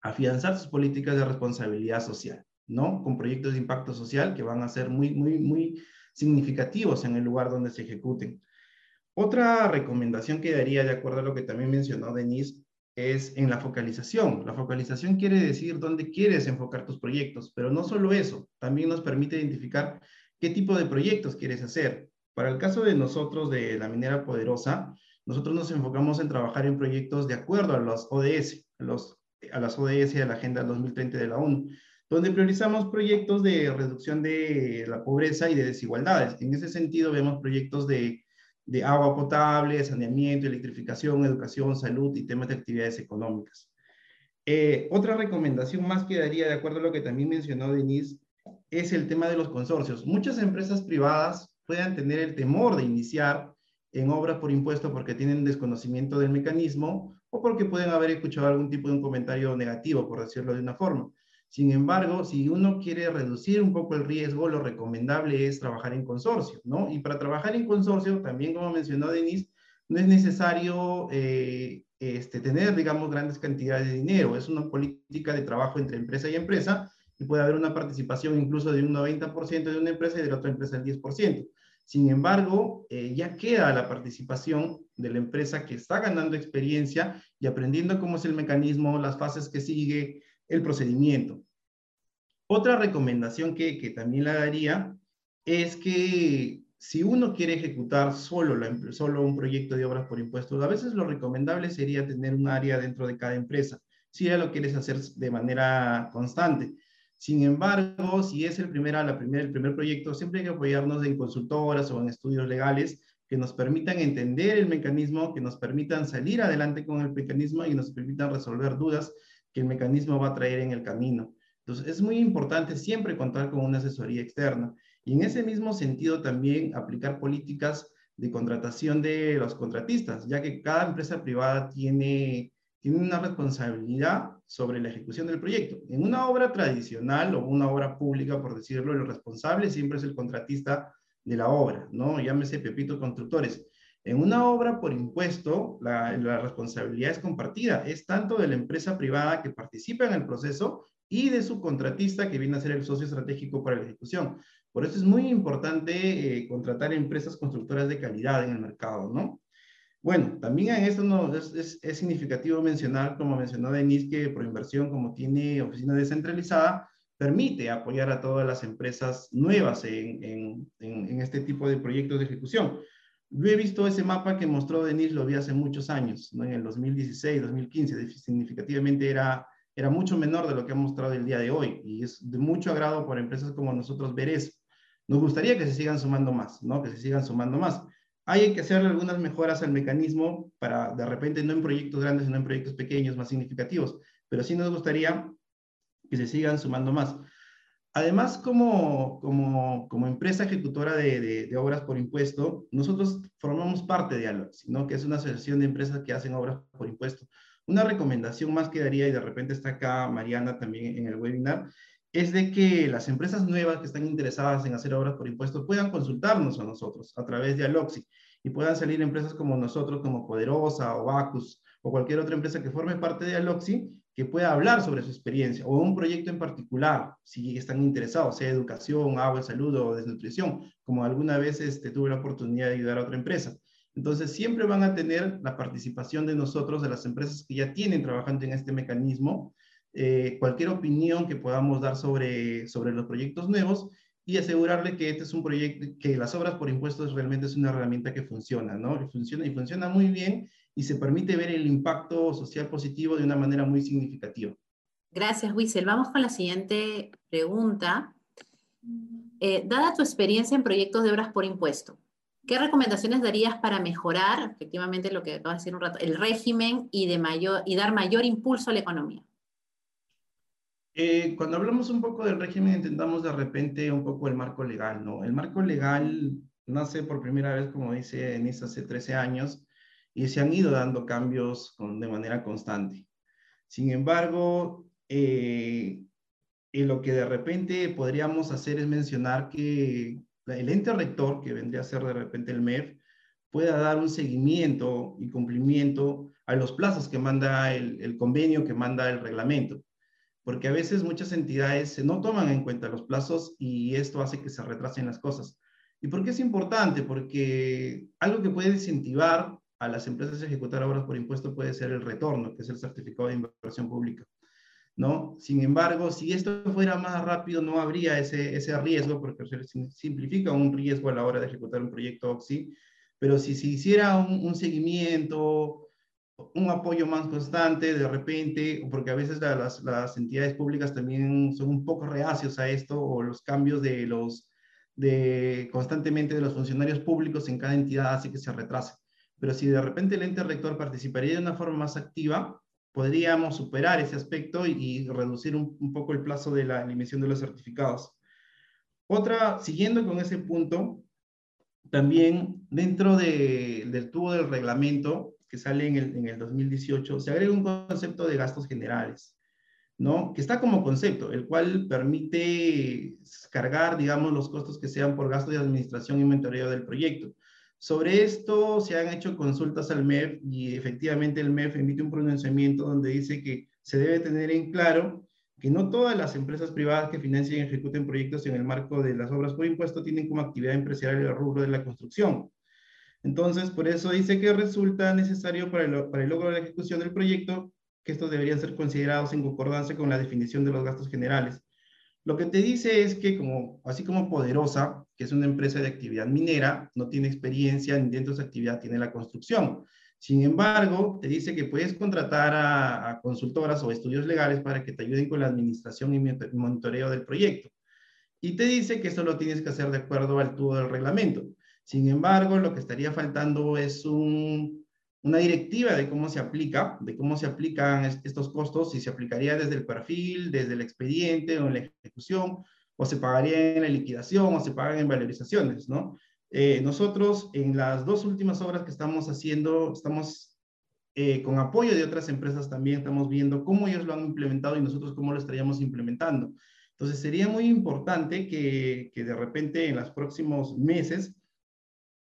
afianzar sus políticas de responsabilidad social, ¿no? Con proyectos de impacto social que van a ser muy, muy, muy significativos en el lugar donde se ejecuten. Otra recomendación que daría, de acuerdo a lo que también mencionó Denise, es en la focalización. La focalización quiere decir dónde quieres enfocar tus proyectos, pero no solo eso, también nos permite identificar qué tipo de proyectos quieres hacer. Para el caso de nosotros de la minera poderosa, nosotros nos enfocamos en trabajar en proyectos de acuerdo a los ODS, a, los, a las ODS y a la Agenda 2030 de la ONU, donde priorizamos proyectos de reducción de la pobreza y de desigualdades. En ese sentido, vemos proyectos de de agua potable, saneamiento, electrificación, educación, salud y temas de actividades económicas. Eh, otra recomendación más que daría, de acuerdo a lo que también mencionó Denise, es el tema de los consorcios. Muchas empresas privadas pueden tener el temor de iniciar en obras por impuesto porque tienen desconocimiento del mecanismo o porque pueden haber escuchado algún tipo de un comentario negativo, por decirlo de una forma. Sin embargo, si uno quiere reducir un poco el riesgo, lo recomendable es trabajar en consorcio, ¿no? Y para trabajar en consorcio, también como mencionó Denise, no es necesario eh, este, tener, digamos, grandes cantidades de dinero. Es una política de trabajo entre empresa y empresa y puede haber una participación incluso de un 90% de una empresa y de la otra empresa el 10%. Sin embargo, eh, ya queda la participación de la empresa que está ganando experiencia y aprendiendo cómo es el mecanismo, las fases que sigue, el procedimiento. Otra recomendación que, que también la daría es que si uno quiere ejecutar solo, solo un proyecto de obras por impuestos, a veces lo recomendable sería tener un área dentro de cada empresa, si ya lo quieres hacer de manera constante. Sin embargo, si es el, primera, la primera, el primer proyecto, siempre hay que apoyarnos en consultoras o en estudios legales que nos permitan entender el mecanismo, que nos permitan salir adelante con el mecanismo y nos permitan resolver dudas que el mecanismo va a traer en el camino. Entonces, es muy importante siempre contar con una asesoría externa y en ese mismo sentido también aplicar políticas de contratación de los contratistas, ya que cada empresa privada tiene, tiene una responsabilidad sobre la ejecución del proyecto. En una obra tradicional o una obra pública, por decirlo, el responsable siempre es el contratista de la obra, ¿no? Llámese Pepito Constructores. En una obra por impuesto, la, responsabilidad es compartida, es tanto de la empresa privada que participa en el proceso y de su contratista que viene a ser el socio estratégico para la ejecución. Por eso es muy importante eh, contratar empresas constructoras de calidad en el mercado, ¿no? Bueno, también en esto es, significativo mencionar, como mencionó Denise, que Proinversión, como tiene oficina descentralizada, permite apoyar a todas las empresas nuevas en este tipo de proyectos de ejecución. Yo he visto ese mapa que mostró Denise, lo vi hace muchos años, ¿no? en el 2016, 2015, significativamente era, era mucho menor de lo que ha mostrado el día de hoy y es de mucho agrado para empresas como nosotros ver eso. Nos gustaría que se sigan sumando más, ¿no? que se sigan sumando más. Hay que hacerle algunas mejoras al mecanismo para de repente no en proyectos grandes, sino en proyectos pequeños, más significativos, pero sí nos gustaría que se sigan sumando más. Además, como, empresa ejecutora de, de, obras por impuesto, nosotros formamos parte de ALOX, ¿no? que es una asociación de empresas que hacen obras por impuesto. Una recomendación más que daría, y de repente está acá Mariana también en el webinar, es de que las empresas nuevas que están interesadas en hacer obras por impuesto puedan consultarnos a nosotros a través de Aloxi y puedan salir empresas como nosotros, como Poderosa o Bacus o cualquier otra empresa que forme parte de Aloxi que pueda hablar sobre su experiencia o un proyecto en particular, si están interesados, sea educación, agua, salud o desnutrición, como alguna vez este, tuve la oportunidad de ayudar a otra empresa. Entonces, siempre van a tener la participación de nosotros, de las empresas que ya tienen trabajando en este mecanismo, eh, cualquier opinión que podamos dar sobre, sobre los proyectos nuevos y asegurarle que este es un proyecto, que las obras por impuestos realmente es una herramienta que funciona, ¿no? Funciona y funciona muy bien y se permite ver el impacto social positivo de una manera muy significativa. Gracias, Wiesel. Vamos con la siguiente pregunta. Eh, dada tu experiencia en proyectos de obras por impuesto, ¿qué recomendaciones darías para mejorar, efectivamente lo que acabo de decir un rato, el régimen y, de mayor, y dar mayor impulso a la economía? Eh, cuando hablamos un poco del régimen, entendamos de repente un poco el marco legal, ¿no? El marco legal nace por primera vez, como dice Denise, hace 13 años y se han ido dando cambios con, de manera constante. Sin embargo, eh, lo que de repente podríamos hacer es mencionar que el ente rector, que vendría a ser de repente el MEF, pueda dar un seguimiento y cumplimiento a los plazos que manda el, el convenio, que manda el reglamento porque a veces muchas entidades no toman en cuenta los plazos y esto hace que se retrasen las cosas. ¿Y por qué es importante? Porque algo que puede incentivar a las empresas ejecutar obras por impuesto puede ser el retorno, que es el certificado de inversión pública. ¿no? Sin embargo, si esto fuera más rápido, no habría ese, ese riesgo, porque se simplifica un riesgo a la hora de ejecutar un proyecto OXI, pero si se hiciera un, un seguimiento, un apoyo más constante de repente, porque a veces las, las, entidades públicas también son un poco reacios a esto, o los cambios de los, de constantemente de los funcionarios públicos en cada entidad hace que se retrase. Pero si de repente el ente rector participaría de una forma más activa, podríamos superar ese aspecto y, reducir un, poco el plazo de la emisión de los certificados. Otra, siguiendo con ese punto, también dentro de, del tubo del reglamento, que sale en el, en el 2018, se agrega un concepto de gastos generales, ¿no? Que está como concepto, el cual permite cargar, digamos, los costos que sean por gasto de administración y monitoreo del proyecto. Sobre esto se han hecho consultas al MEF y efectivamente el MEF emite un pronunciamiento donde dice que se debe tener en claro que no todas las empresas privadas que financian y ejecuten proyectos en el marco de las obras por impuesto tienen como actividad empresarial el rubro de la construcción. Entonces, por eso dice que resulta necesario para el, para el logro de la ejecución del proyecto que estos deberían ser considerados en concordancia con la definición de los gastos generales. Lo que te dice es que, como, así como Poderosa, que es una empresa de actividad minera, no tiene experiencia ni dentro de su actividad tiene la construcción. Sin embargo, te dice que puedes contratar a, consultoras o estudios legales para que te ayuden con la administración y monitoreo del proyecto. Y te dice que eso lo tienes que hacer de acuerdo al tubo del reglamento. Sin embargo, lo que estaría faltando es una directiva de cómo se aplica, de cómo se aplican estos costos, si se aplicaría desde el perfil, desde el expediente o en la ejecución, o se pagaría en la liquidación, o se pagan en valorizaciones, ¿no? Eh, nosotros en las dos últimas obras que estamos haciendo, estamos eh, con apoyo de otras empresas también, estamos viendo cómo ellos lo han implementado y nosotros cómo lo estaríamos implementando. Entonces sería muy importante que, que de repente en los próximos meses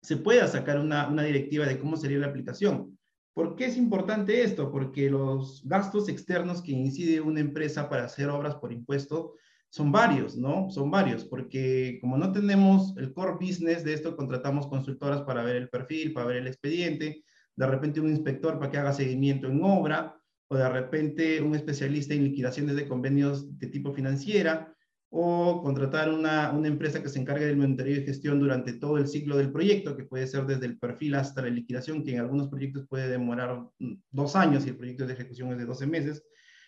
se pueda sacar una, directiva de cómo sería la aplicación. ¿Por qué es importante esto? Porque los gastos externos que incide una empresa para hacer obras por impuesto son varios, ¿no? Son varios, porque como no tenemos el core business de esto, contratamos consultoras para ver el perfil, para ver el expediente, de repente un inspector para que haga seguimiento en obra, o de repente un especialista en liquidaciones de convenios de tipo financiera, o contratar una, una, empresa que se encargue del monitoreo y gestión durante todo el ciclo del proyecto, que puede ser desde el perfil hasta la liquidación, que en algunos proyectos puede demorar mm, dos años y el proyecto de ejecución es de 12 meses.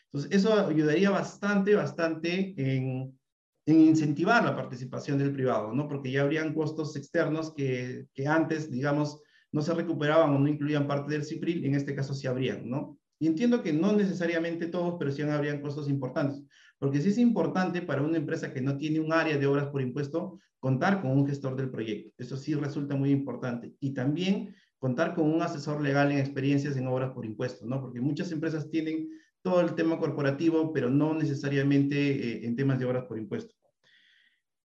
Entonces, eso ayudaría bastante, bastante en, en incentivar la participación del privado, ¿no? Porque ya habrían costos externos que, que antes, digamos, no se recuperaban o no incluían parte del CIPRIL, en este caso sí habrían, ¿no? Y entiendo que no necesariamente todos, pero sí habrían costos importantes. Porque sí es importante para una empresa que no tiene un área de obras por impuesto contar con un gestor del proyecto. Eso sí resulta muy importante. Y también contar con un asesor legal en experiencias en obras por impuesto, ¿no? Porque muchas empresas tienen todo el tema corporativo, pero no necesariamente eh, en temas de obras por impuesto.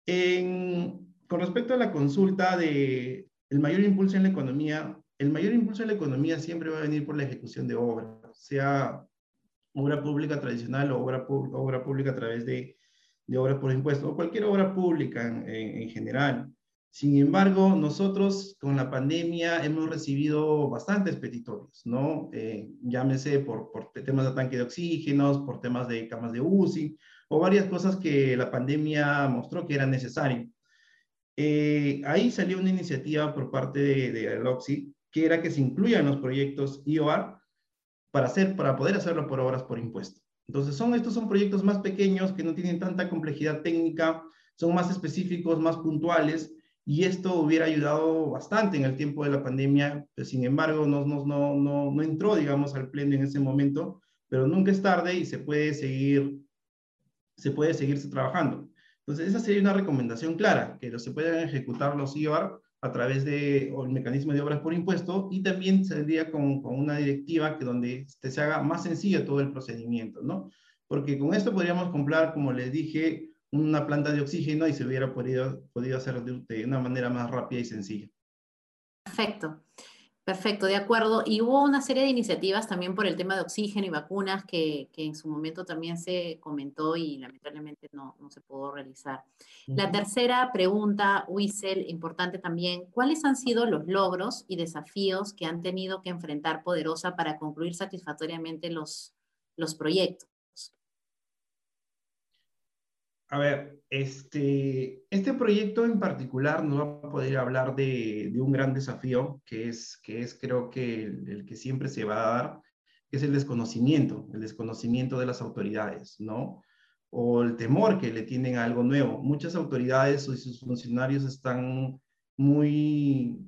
con respecto a la consulta de el mayor impulso en la economía, el mayor impulso en la economía siempre va a venir por la ejecución de obras, sea obra pública tradicional o obra, obra pública a través de, de obras por impuesto, o cualquier obra pública en, en, general. Sin embargo, nosotros con la pandemia hemos recibido bastantes petitorios, ¿no? Eh, llámese por, por, temas de tanque de oxígenos, por temas de camas de UCI, o varias cosas que la pandemia mostró que eran necesarias. Eh, ahí salió una iniciativa por parte de, de Aloxi, que era que se incluyan los proyectos IOR para, hacer, para poder hacerlo por obras por impuesto. Entonces, son, estos son proyectos más pequeños que no tienen tanta complejidad técnica, son más específicos, más puntuales, y esto hubiera ayudado bastante en el tiempo de la pandemia, pues, sin embargo, no, no, entró, digamos, al pleno en ese momento, pero nunca es tarde y se puede seguir, se puede seguirse trabajando. Entonces, esa sería una recomendación clara, que se puedan ejecutar los IOR a través del mecanismo de obras por impuesto y también saldría con, con una directiva que donde este, se haga más sencillo todo el procedimiento, ¿no? Porque con esto podríamos comprar, como les dije, una planta de oxígeno y se hubiera podido, podido hacer de, de una manera más rápida y sencilla. Perfecto. Perfecto, de acuerdo. Y hubo una serie de iniciativas también por el tema de oxígeno y vacunas que, que en su momento también se comentó y lamentablemente no, no se pudo realizar. La tercera pregunta, Wiesel, importante también, ¿cuáles han sido los logros y desafíos que han tenido que enfrentar Poderosa para concluir satisfactoriamente los, los proyectos? A ver, este, este proyecto en particular nos va a poder hablar de, de un gran desafío, que es, que es creo que el, el, que siempre se va a dar, que es el desconocimiento, el desconocimiento de las autoridades, ¿no? O el temor que le tienen a algo nuevo. Muchas autoridades y sus funcionarios están muy,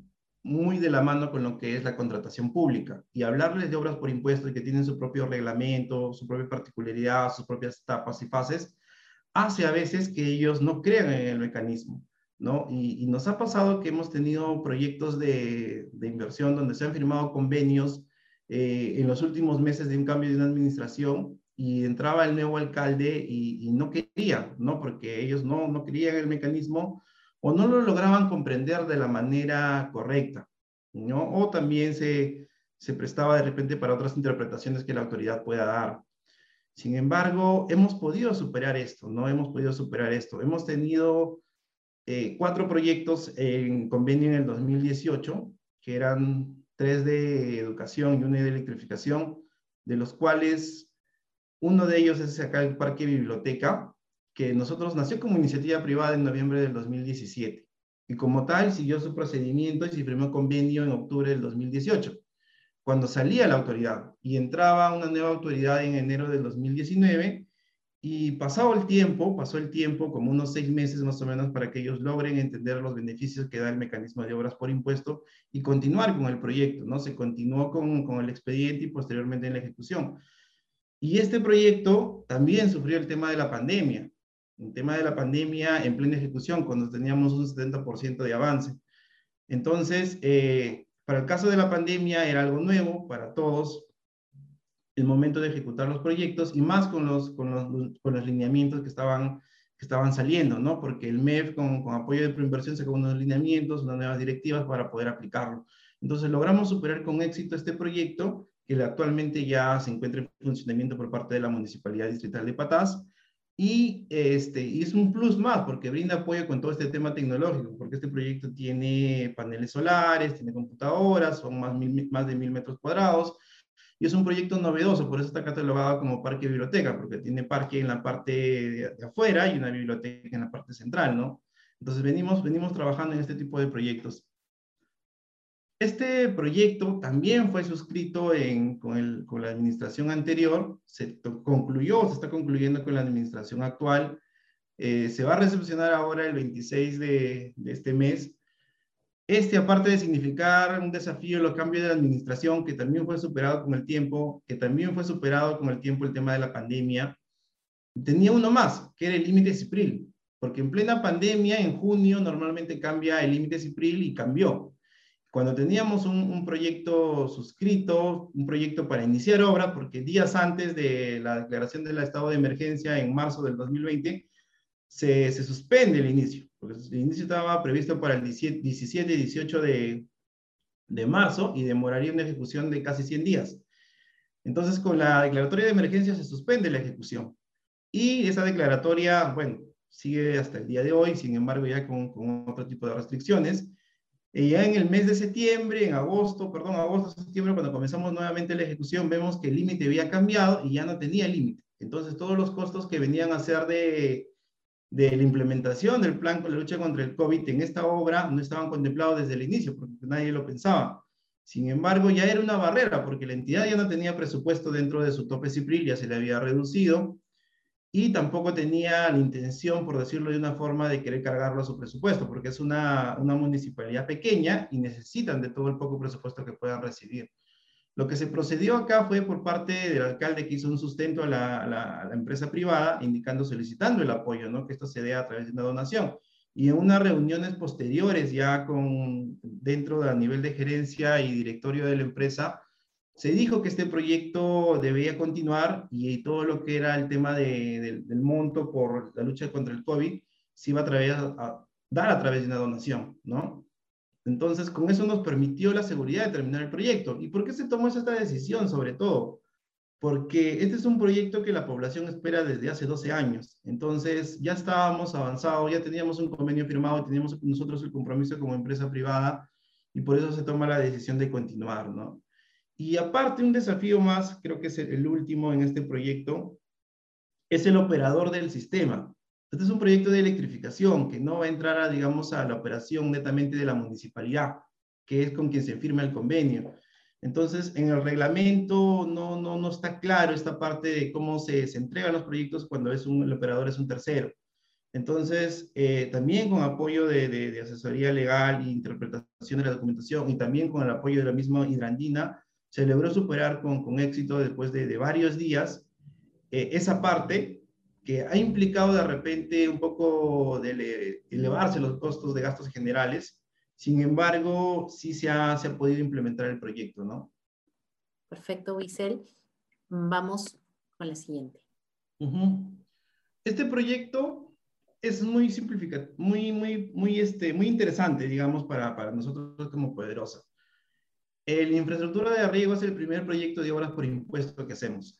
muy de la mano con lo que es la contratación pública. Y hablarles de obras por impuestos y que tienen su propio reglamento, su propia particularidad, sus propias etapas y fases, hace a veces que ellos no crean en el mecanismo, ¿no? Y, nos ha pasado que hemos tenido proyectos de, inversión donde se han firmado convenios eh, en los últimos meses de un cambio de una administración y entraba el nuevo alcalde y, no quería, ¿no? Porque ellos no, no querían el mecanismo o no lo lograban comprender de la manera correcta, ¿no? O también se, se prestaba de repente para otras interpretaciones que la autoridad pueda dar. Sin embargo, hemos podido superar esto, ¿no? Hemos podido superar esto. Hemos tenido eh, cuatro proyectos en convenio en el 2018, que eran tres de educación y uno de electrificación, de los cuales uno de ellos es acá el Parque Biblioteca, que nosotros nació como iniciativa privada en noviembre del 2017. Y como tal, siguió su procedimiento y se firmó convenio en octubre del 2018 cuando salía la autoridad y entraba una nueva autoridad en enero del 2019 y pasado el tiempo, pasó el tiempo, como unos seis meses más o menos, para que ellos logren entender los beneficios que da el mecanismo de obras por impuesto y continuar con el proyecto, ¿no? Se continuó con, con el expediente y posteriormente en la ejecución. Y este proyecto también sufrió el tema de la pandemia, el tema de la pandemia en plena ejecución, cuando teníamos un 70% de avance. Entonces, eh, para el caso de la pandemia era algo nuevo para todos el momento de ejecutar los proyectos y más con los, con los, con los lineamientos que estaban, que estaban saliendo, ¿no? Porque el MEF con, con apoyo de proinversión sacó unos lineamientos, unas nuevas directivas para poder aplicarlo. Entonces logramos superar con éxito este proyecto que actualmente ya se encuentra en funcionamiento por parte de la Municipalidad Distrital de Patás y, este, es un plus más porque brinda apoyo con todo este tema tecnológico, porque este proyecto tiene paneles solares, tiene computadoras, son más, más de mil metros cuadrados, y es un proyecto novedoso, por eso está catalogado como parque biblioteca, porque tiene parque en la parte de, afuera y una biblioteca en la parte central, ¿no? Entonces venimos, venimos trabajando en este tipo de proyectos. Este proyecto también fue suscrito con, la administración anterior, se concluyó, se está concluyendo con la administración actual, eh, se va a recepcionar ahora el 26 de, este mes. Este, aparte de significar un desafío, los cambios de administración, que también fue superado con el tiempo, que también fue superado con el tiempo el tema de la pandemia, tenía uno más, que era el límite CIPRIL, porque en plena pandemia, en junio, normalmente cambia el límite CIPRIL y cambió. Cuando teníamos un, proyecto suscrito, un proyecto para iniciar obra, porque días antes de la declaración del estado de emergencia en marzo del 2020, se, se suspende el inicio, porque el inicio estaba previsto para el 17 y 18 de, de marzo y demoraría una ejecución de casi 100 días. Entonces, con la declaratoria de emergencia se suspende la ejecución. Y esa declaratoria, bueno, sigue hasta el día de hoy, sin embargo, ya con, con otro tipo de restricciones. Y ya en el mes de septiembre, en agosto, perdón, agosto, septiembre, cuando comenzamos nuevamente la ejecución, vemos que el límite había cambiado y ya no tenía límite. Entonces, todos los costos que venían a ser de, de la implementación del plan con la lucha contra el COVID en esta obra no estaban contemplados desde el inicio, porque nadie lo pensaba. Sin embargo, ya era una barrera, porque la entidad ya no tenía presupuesto dentro de su tope CIPRIL, ya se le había reducido, y tampoco tenía la intención, por decirlo de una forma, de querer cargarlo a su presupuesto, porque es una, una municipalidad pequeña y necesitan de todo el poco presupuesto que puedan recibir. Lo que se procedió acá fue por parte del alcalde que hizo un sustento a la, a la, empresa privada, indicando, solicitando el apoyo, ¿no? que esto se dé a través de una donación. Y en unas reuniones posteriores, ya con, dentro de a nivel de gerencia y directorio de la empresa, se dijo que este proyecto debía continuar y todo lo que era el tema de, del monto por la lucha contra el COVID se iba a, través, a, dar a través de una donación, ¿no? Entonces, con eso nos permitió la seguridad de terminar el proyecto. ¿Y por qué se tomó esta decisión, sobre todo? Porque este es un proyecto que la población espera desde hace 12 años. Entonces, ya estábamos avanzados, ya teníamos un convenio firmado, teníamos nosotros el compromiso como empresa privada y por eso se toma la decisión de continuar, ¿no? Y aparte, un desafío más, creo que es el último en este proyecto, es el operador del sistema. Este es un proyecto de electrificación que no va a entrar, a, digamos, a la operación netamente de la municipalidad, que es con quien se firma el convenio. Entonces, en el reglamento no, no, no está claro esta parte de cómo se, se entregan los proyectos cuando es un, el operador es un tercero. Entonces, eh, también con apoyo de, asesoría legal e interpretación de la documentación y también con el apoyo de la misma hidrandina, se logró superar con, con éxito después de, de varios días eh, esa parte que ha implicado de repente un poco de elevarse los costos de gastos generales. Sin embargo, sí se ha, se ha podido implementar el proyecto, ¿no? Perfecto, Wiesel. Vamos con la siguiente. Este proyecto es muy simplificado, muy, muy, muy, este, muy interesante, digamos, para, para nosotros como Poderosa. El infraestructura de riego es el primer proyecto de obras por impuesto que hacemos.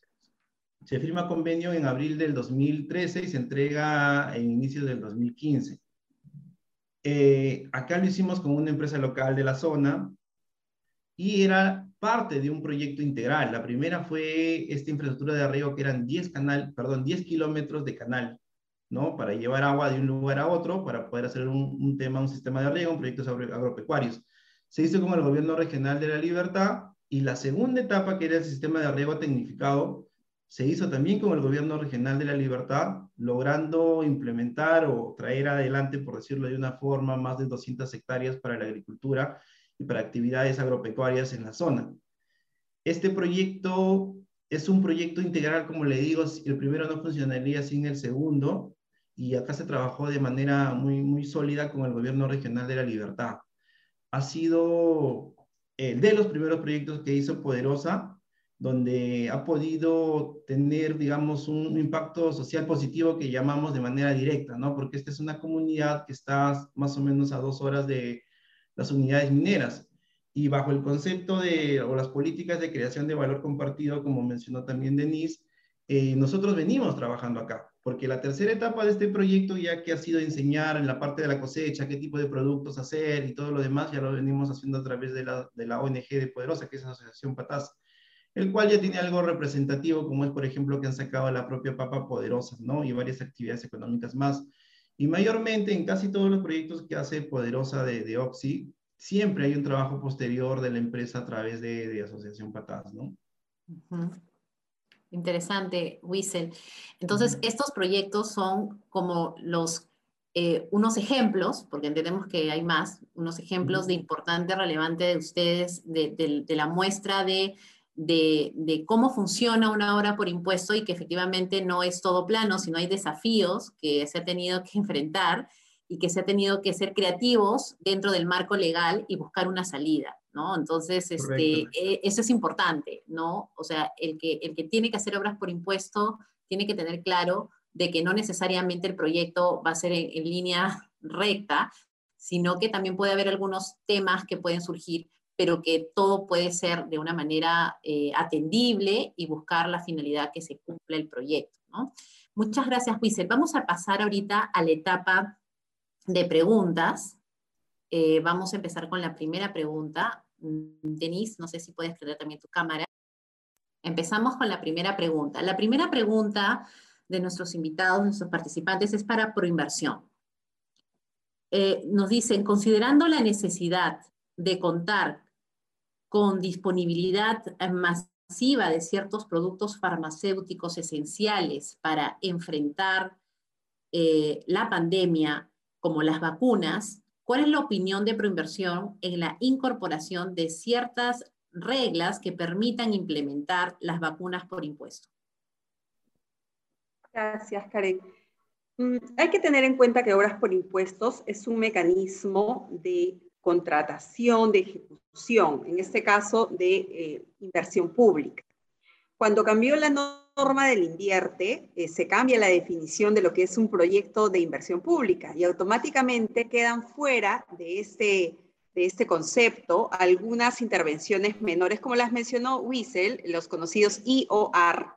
Se firma convenio en abril del 2013 y se entrega en inicio del 2015. Eh, acá lo hicimos con una empresa local de la zona y era parte de un proyecto integral. La primera fue esta infraestructura de riego que eran 10 canal, perdón, 10 kilómetros de canal, ¿no? Para llevar agua de un lugar a otro, para poder hacer un, tema, un sistema de riego, un proyecto sobre agropecuarios se hizo con el gobierno regional de la Libertad y la segunda etapa, que era el sistema de riego tecnificado, se hizo también con el gobierno regional de la Libertad, logrando implementar o traer adelante, por decirlo de una forma, más de 200 hectáreas para la agricultura y para actividades agropecuarias en la zona. Este proyecto es un proyecto integral, como le digo, el primero no funcionaría sin el segundo, y acá se trabajó de manera muy, muy sólida con el gobierno regional de la Libertad ha sido el de los primeros proyectos que hizo Poderosa, donde ha podido tener, digamos, un impacto social positivo que llamamos de manera directa, ¿no? Porque esta es una comunidad que está más o menos a dos horas de las unidades mineras. Y bajo el concepto de, o las políticas de creación de valor compartido, como mencionó también Denise, eh, nosotros venimos trabajando acá porque la tercera etapa de este proyecto, ya que ha sido enseñar en la parte de la cosecha, qué tipo de productos hacer y todo lo demás, ya lo venimos haciendo a través de la, de la ONG de Poderosa, que es la Asociación Patas, el cual ya tiene algo representativo, como es, por ejemplo, que han sacado la propia papa poderosa, ¿no? Y varias actividades económicas más. Y mayormente en casi todos los proyectos que hace Poderosa de, de Oxy, siempre hay un trabajo posterior de la empresa a través de, de Asociación Patas, ¿no? Interesante, Wiesel. Entonces, estos proyectos son como los, eh, unos ejemplos, porque entendemos que hay más, unos ejemplos de importante, relevante de ustedes, de, la muestra de de, cómo funciona una obra por impuesto y que efectivamente no es todo plano, sino hay desafíos que se ha tenido que enfrentar y que se ha tenido que ser creativos dentro del marco legal y buscar una salida, ¿no? Entonces, este, eh, eso es importante, ¿no? O sea, el que, el que tiene que hacer obras por impuesto tiene que tener claro de que no necesariamente el proyecto va a ser en línea recta, sino que también puede haber algunos temas que pueden surgir pero que todo puede ser de una manera eh, atendible y buscar la finalidad que se cumpla el proyecto. ¿no? Muchas gracias, Wiesel. Vamos a pasar ahorita a la etapa de preguntas. Eh, vamos a empezar con la primera pregunta. Denise, no sé si puedes prender también tu cámara. Empezamos con la primera pregunta. La primera pregunta de nuestros invitados, nuestros participantes, es para proinversión. Eh, nos dicen, considerando la necesidad de contar con disponibilidad masiva de ciertos productos farmacéuticos esenciales para enfrentar eh, la pandemia, como las vacunas, ¿cuál es la opinión de Proinversión en la incorporación de ciertas reglas que permitan implementar las vacunas por impuesto? Gracias, Karen. Mm, hay que tener en cuenta que obras por impuestos es un mecanismo de contratación, de ejecución, en este caso de eh, inversión pública. Cuando cambió la norma del invierte, eh, se cambia la definición de lo que es un proyecto de inversión pública y automáticamente quedan fuera de este, de este concepto algunas intervenciones menores, como las mencionó Wiesel, los conocidos IOR,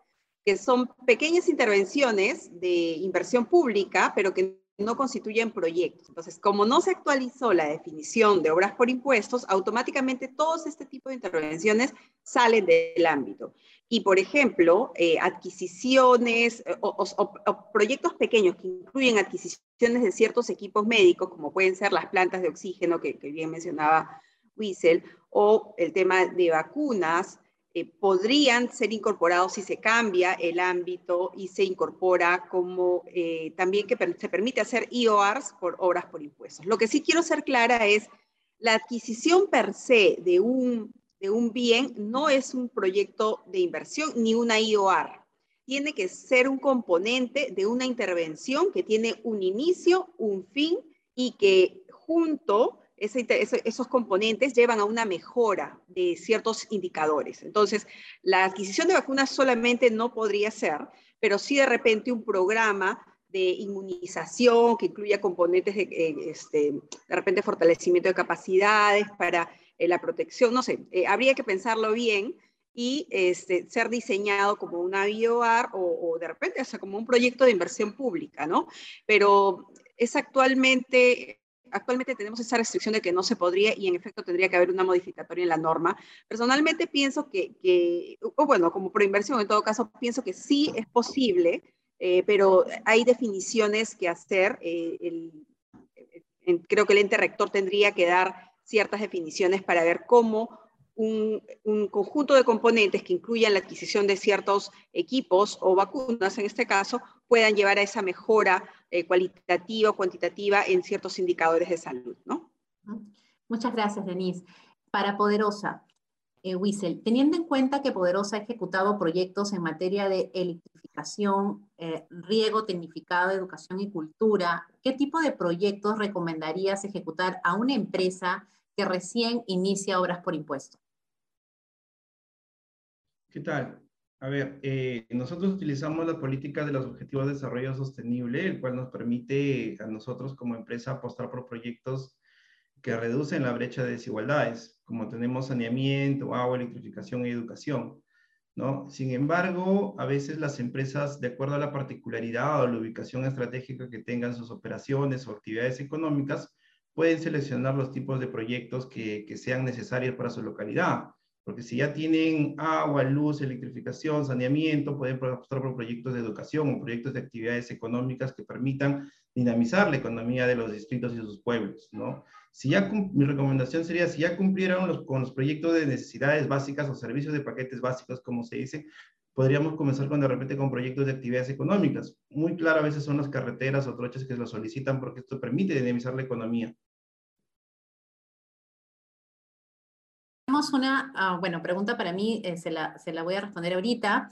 que son pequeñas intervenciones de inversión pública, pero que no constituyen proyectos. Entonces, como no se actualizó la definición de obras por impuestos, automáticamente todos este tipo de intervenciones salen del ámbito. Y, por ejemplo, eh, adquisiciones eh, o, proyectos pequeños que incluyen adquisiciones de ciertos equipos médicos, como pueden ser las plantas de oxígeno que, bien mencionaba Wiesel, o el tema de vacunas, eh, podrían ser incorporados si se cambia el ámbito y se incorpora como también que se permite hacer IORs por obras por impuestos. Lo que sí quiero ser clara es, la adquisición per se de un, de un bien no es un proyecto de inversión ni una IOR. Tiene que ser un componente de una intervención que tiene un inicio, un fin y que junto esos componentes llevan a una mejora de ciertos indicadores. Entonces, la adquisición de vacunas solamente no podría ser, pero sí de repente un programa de inmunización que incluya componentes de, eh, este, de repente fortalecimiento de capacidades para eh, la protección, no sé, eh, habría que pensarlo bien y este, ser diseñado como una BioAR o, o de repente hasta como un proyecto de inversión pública, ¿no? Pero es actualmente actualmente tenemos esa restricción de que no se podría y en efecto tendría que haber una modificatoria en la norma. Personalmente pienso que, o bueno, como proinversión en todo caso, pienso que sí es posible, eh, pero hay definiciones que hacer. Creo que el ente rector tendría que dar ciertas definiciones para ver cómo un, conjunto de componentes que incluyan la adquisición de ciertos equipos o vacunas, en este caso, puedan llevar a esa mejora eh, cualitativa o cuantitativa en ciertos indicadores de salud. ¿no? Muchas gracias, Denise. Para Poderosa, eh, Wiesel, teniendo en cuenta que Poderosa ha ejecutado proyectos en materia de electrificación, eh, riego tecnificado, educación y cultura, ¿qué tipo de proyectos recomendarías ejecutar a una empresa que recién inicia obras por impuesto? ¿Qué tal? A ver, eh, nosotros utilizamos la política de los Objetivos de Desarrollo Sostenible, el cual nos permite a nosotros como empresa apostar por proyectos que reducen la brecha de desigualdades, como tenemos saneamiento, agua, electrificación y educación. ¿no? Sin embargo, a veces las empresas, de acuerdo a la particularidad o la ubicación estratégica que tengan sus operaciones o actividades económicas, pueden seleccionar los tipos de proyectos que, que sean necesarios para su localidad. Porque si ya tienen agua, luz, electrificación, saneamiento, pueden apostar por proyectos de educación o proyectos de actividades económicas que permitan dinamizar la economía de los distritos y sus pueblos, ¿no? Si ya, mi recomendación sería, si ya cumplieron con los proyectos de necesidades básicas o servicios de paquetes básicos, como se dice, podríamos comenzar con de repente con proyectos de actividades económicas. Muy claro, a veces son las carreteras o trochas que lo solicitan porque esto permite dinamizar la economía. Una, ah, bueno, pregunta para mí, eh, se, la, se, la, voy a responder ahorita.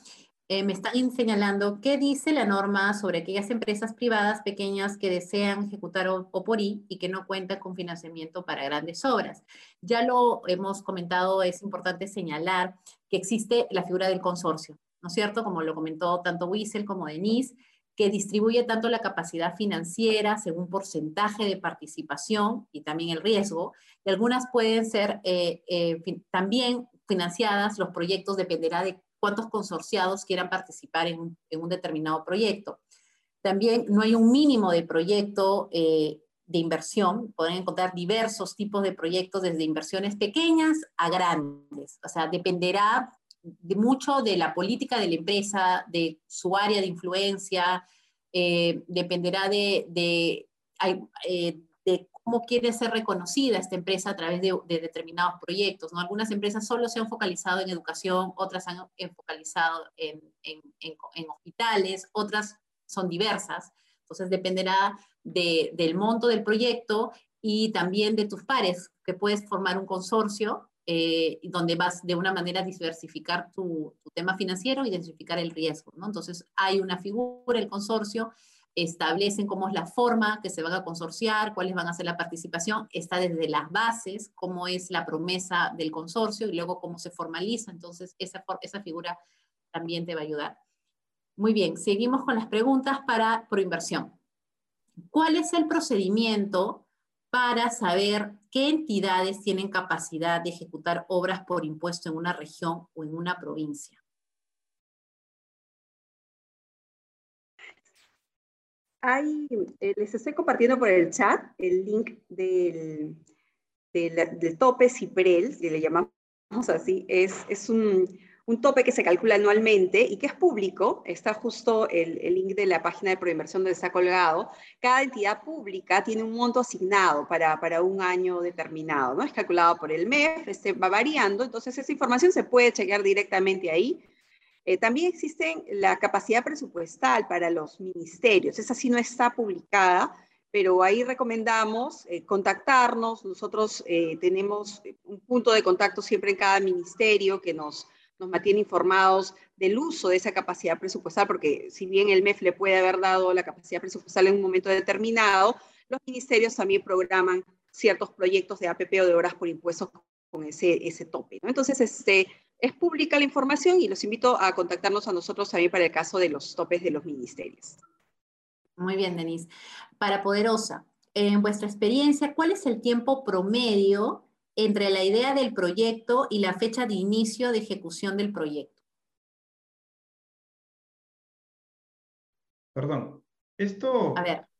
Eh, me están señalando qué dice la norma sobre aquellas empresas privadas pequeñas que desean ejecutar OPORI y que no cuentan con financiamiento para grandes obras. Ya lo hemos comentado, es importante señalar que existe la figura del consorcio, ¿no es cierto? Como lo comentó tanto Wiesel como Denise, que distribuye tanto la capacidad financiera según porcentaje de participación y también el riesgo, y algunas pueden ser eh, eh, también financiadas, los proyectos dependerá de cuántos consorciados quieran participar en un, determinado proyecto. También no hay un mínimo de proyecto eh, de inversión, pueden encontrar diversos tipos de proyectos desde inversiones pequeñas a grandes, o sea, dependerá de mucho de la política de la empresa, de su área de influencia, eh, dependerá de, de, eh, de, cómo quiere ser reconocida esta empresa a través de, determinados proyectos. ¿no? Algunas empresas solo se han focalizado en educación, otras han focalizado en, en, en, hospitales, otras son diversas. Entonces dependerá del monto del proyecto y también de tus pares, que puedes formar un consorcio eh, donde vas de una manera a diversificar tu, tema financiero y diversificar el riesgo. ¿no? Entonces, hay una figura, el consorcio, establecen cómo es la forma que se van a consorciar, cuáles van a ser la participación, está desde las bases, cómo es la promesa del consorcio y luego cómo se formaliza. Entonces, esa, esa figura también te va a ayudar. Muy bien, seguimos con las preguntas para proinversión. ¿Cuál es el procedimiento para saber qué entidades tienen capacidad de ejecutar obras por impuesto en una región o en una provincia. Hay, eh, les estoy compartiendo por el chat el link del, del, tope CIPREL, que le llamamos así. Es, es un, un tope que se calcula anualmente y que es público, está justo el, link de la página de proinversión donde está colgado. Cada entidad pública tiene un monto asignado para, para un año determinado, ¿no? Es calculado por el MEF, este va variando, entonces esa información se puede chequear directamente ahí. Eh, también existe la capacidad presupuestal para los ministerios, esa sí no está publicada, pero ahí recomendamos eh, contactarnos. Nosotros eh, tenemos un punto de contacto siempre en cada ministerio que nos nos mantiene informados del uso de esa capacidad presupuestal, porque si bien el MEF le puede haber dado la capacidad presupuestal en un momento determinado, los ministerios también programan ciertos proyectos de APP o de horas por impuestos con ese, ese tope. Entonces, este, es pública la información y los invito a contactarnos a nosotros también para el caso de los topes de los ministerios. Muy bien, Denise. Para Poderosa, en vuestra experiencia, ¿cuál es el tiempo promedio entre la idea del proyecto y la fecha de inicio de ejecución del proyecto. Perdón, esto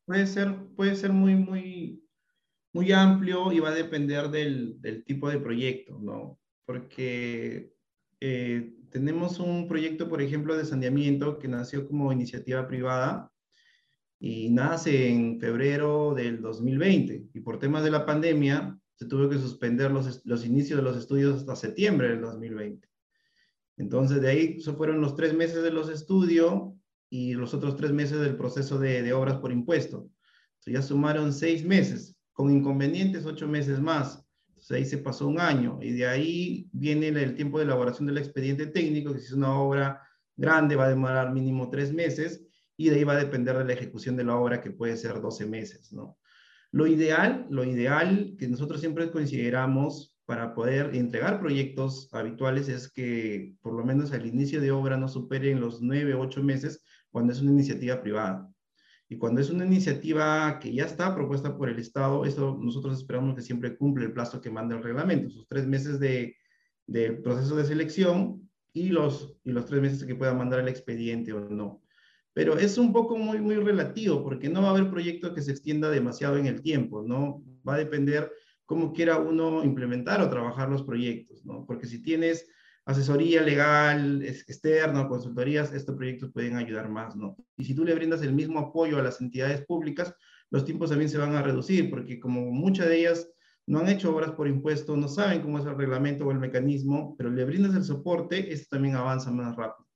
puede ser, puede ser muy, muy, muy amplio y va a depender del, tipo de proyecto, ¿no? Porque eh, tenemos un proyecto, por ejemplo, de saneamiento que nació como iniciativa privada y nace en febrero del 2020 y por temas de la pandemia se tuvo que suspender los, los inicios de los estudios hasta septiembre del 2020. Entonces, de ahí se fueron los tres meses de los estudios y los otros tres meses del proceso de, de obras por impuesto. Entonces, ya sumaron seis meses, con inconvenientes ocho meses más. Entonces, ahí se pasó un año y de ahí viene el, tiempo de elaboración del expediente técnico, que si es una obra grande va a demorar mínimo tres meses y de ahí va a depender de la ejecución de la obra, que puede ser 12 meses, ¿no? Lo ideal, lo ideal que nosotros siempre consideramos para poder entregar proyectos habituales es que por lo menos al inicio de obra no superen los nueve o ocho meses cuando es una iniciativa privada. Y cuando es una iniciativa que ya está propuesta por el Estado, eso nosotros esperamos que siempre cumple el plazo que manda el reglamento, esos tres meses de, proceso de selección y los, y los tres meses que pueda mandar el expediente o no pero es un poco muy, muy relativo porque no va a haber proyecto que se extienda demasiado en el tiempo, ¿no? Va a depender cómo quiera uno implementar o trabajar los proyectos, ¿no? Porque si tienes asesoría legal externa, consultorías, estos proyectos pueden ayudar más, ¿no? Y si tú le brindas el mismo apoyo a las entidades públicas, los tiempos también se van a reducir, porque como muchas de ellas no han hecho obras por impuesto, no saben cómo es el reglamento o el mecanismo, pero le brindas el soporte, esto también avanza más rápido.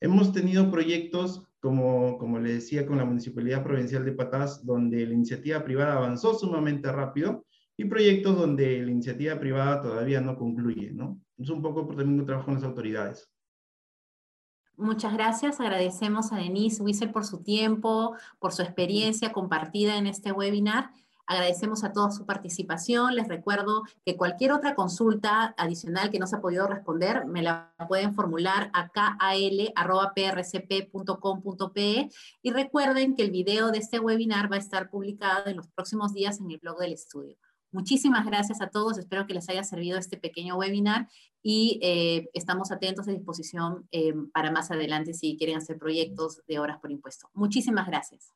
Hemos tenido proyectos como, como le decía, con la Municipalidad Provincial de Patás, donde la iniciativa privada avanzó sumamente rápido y proyectos donde la iniciativa privada todavía no concluye, ¿no? Es un poco por también un trabajo con las autoridades. Muchas gracias. Agradecemos a Denise Wiesel por su tiempo, por su experiencia compartida en este webinar. Agradecemos a todos su participación. Les recuerdo que cualquier otra consulta adicional que no se ha podido responder, me la pueden formular a kal.prcp.com.pe y recuerden que el video de este webinar va a estar publicado en los próximos días en el blog del estudio. Muchísimas gracias a todos, espero que les haya servido este pequeño webinar y eh, estamos atentos a disposición eh, para más adelante si quieren hacer proyectos de horas por impuesto. Muchísimas gracias.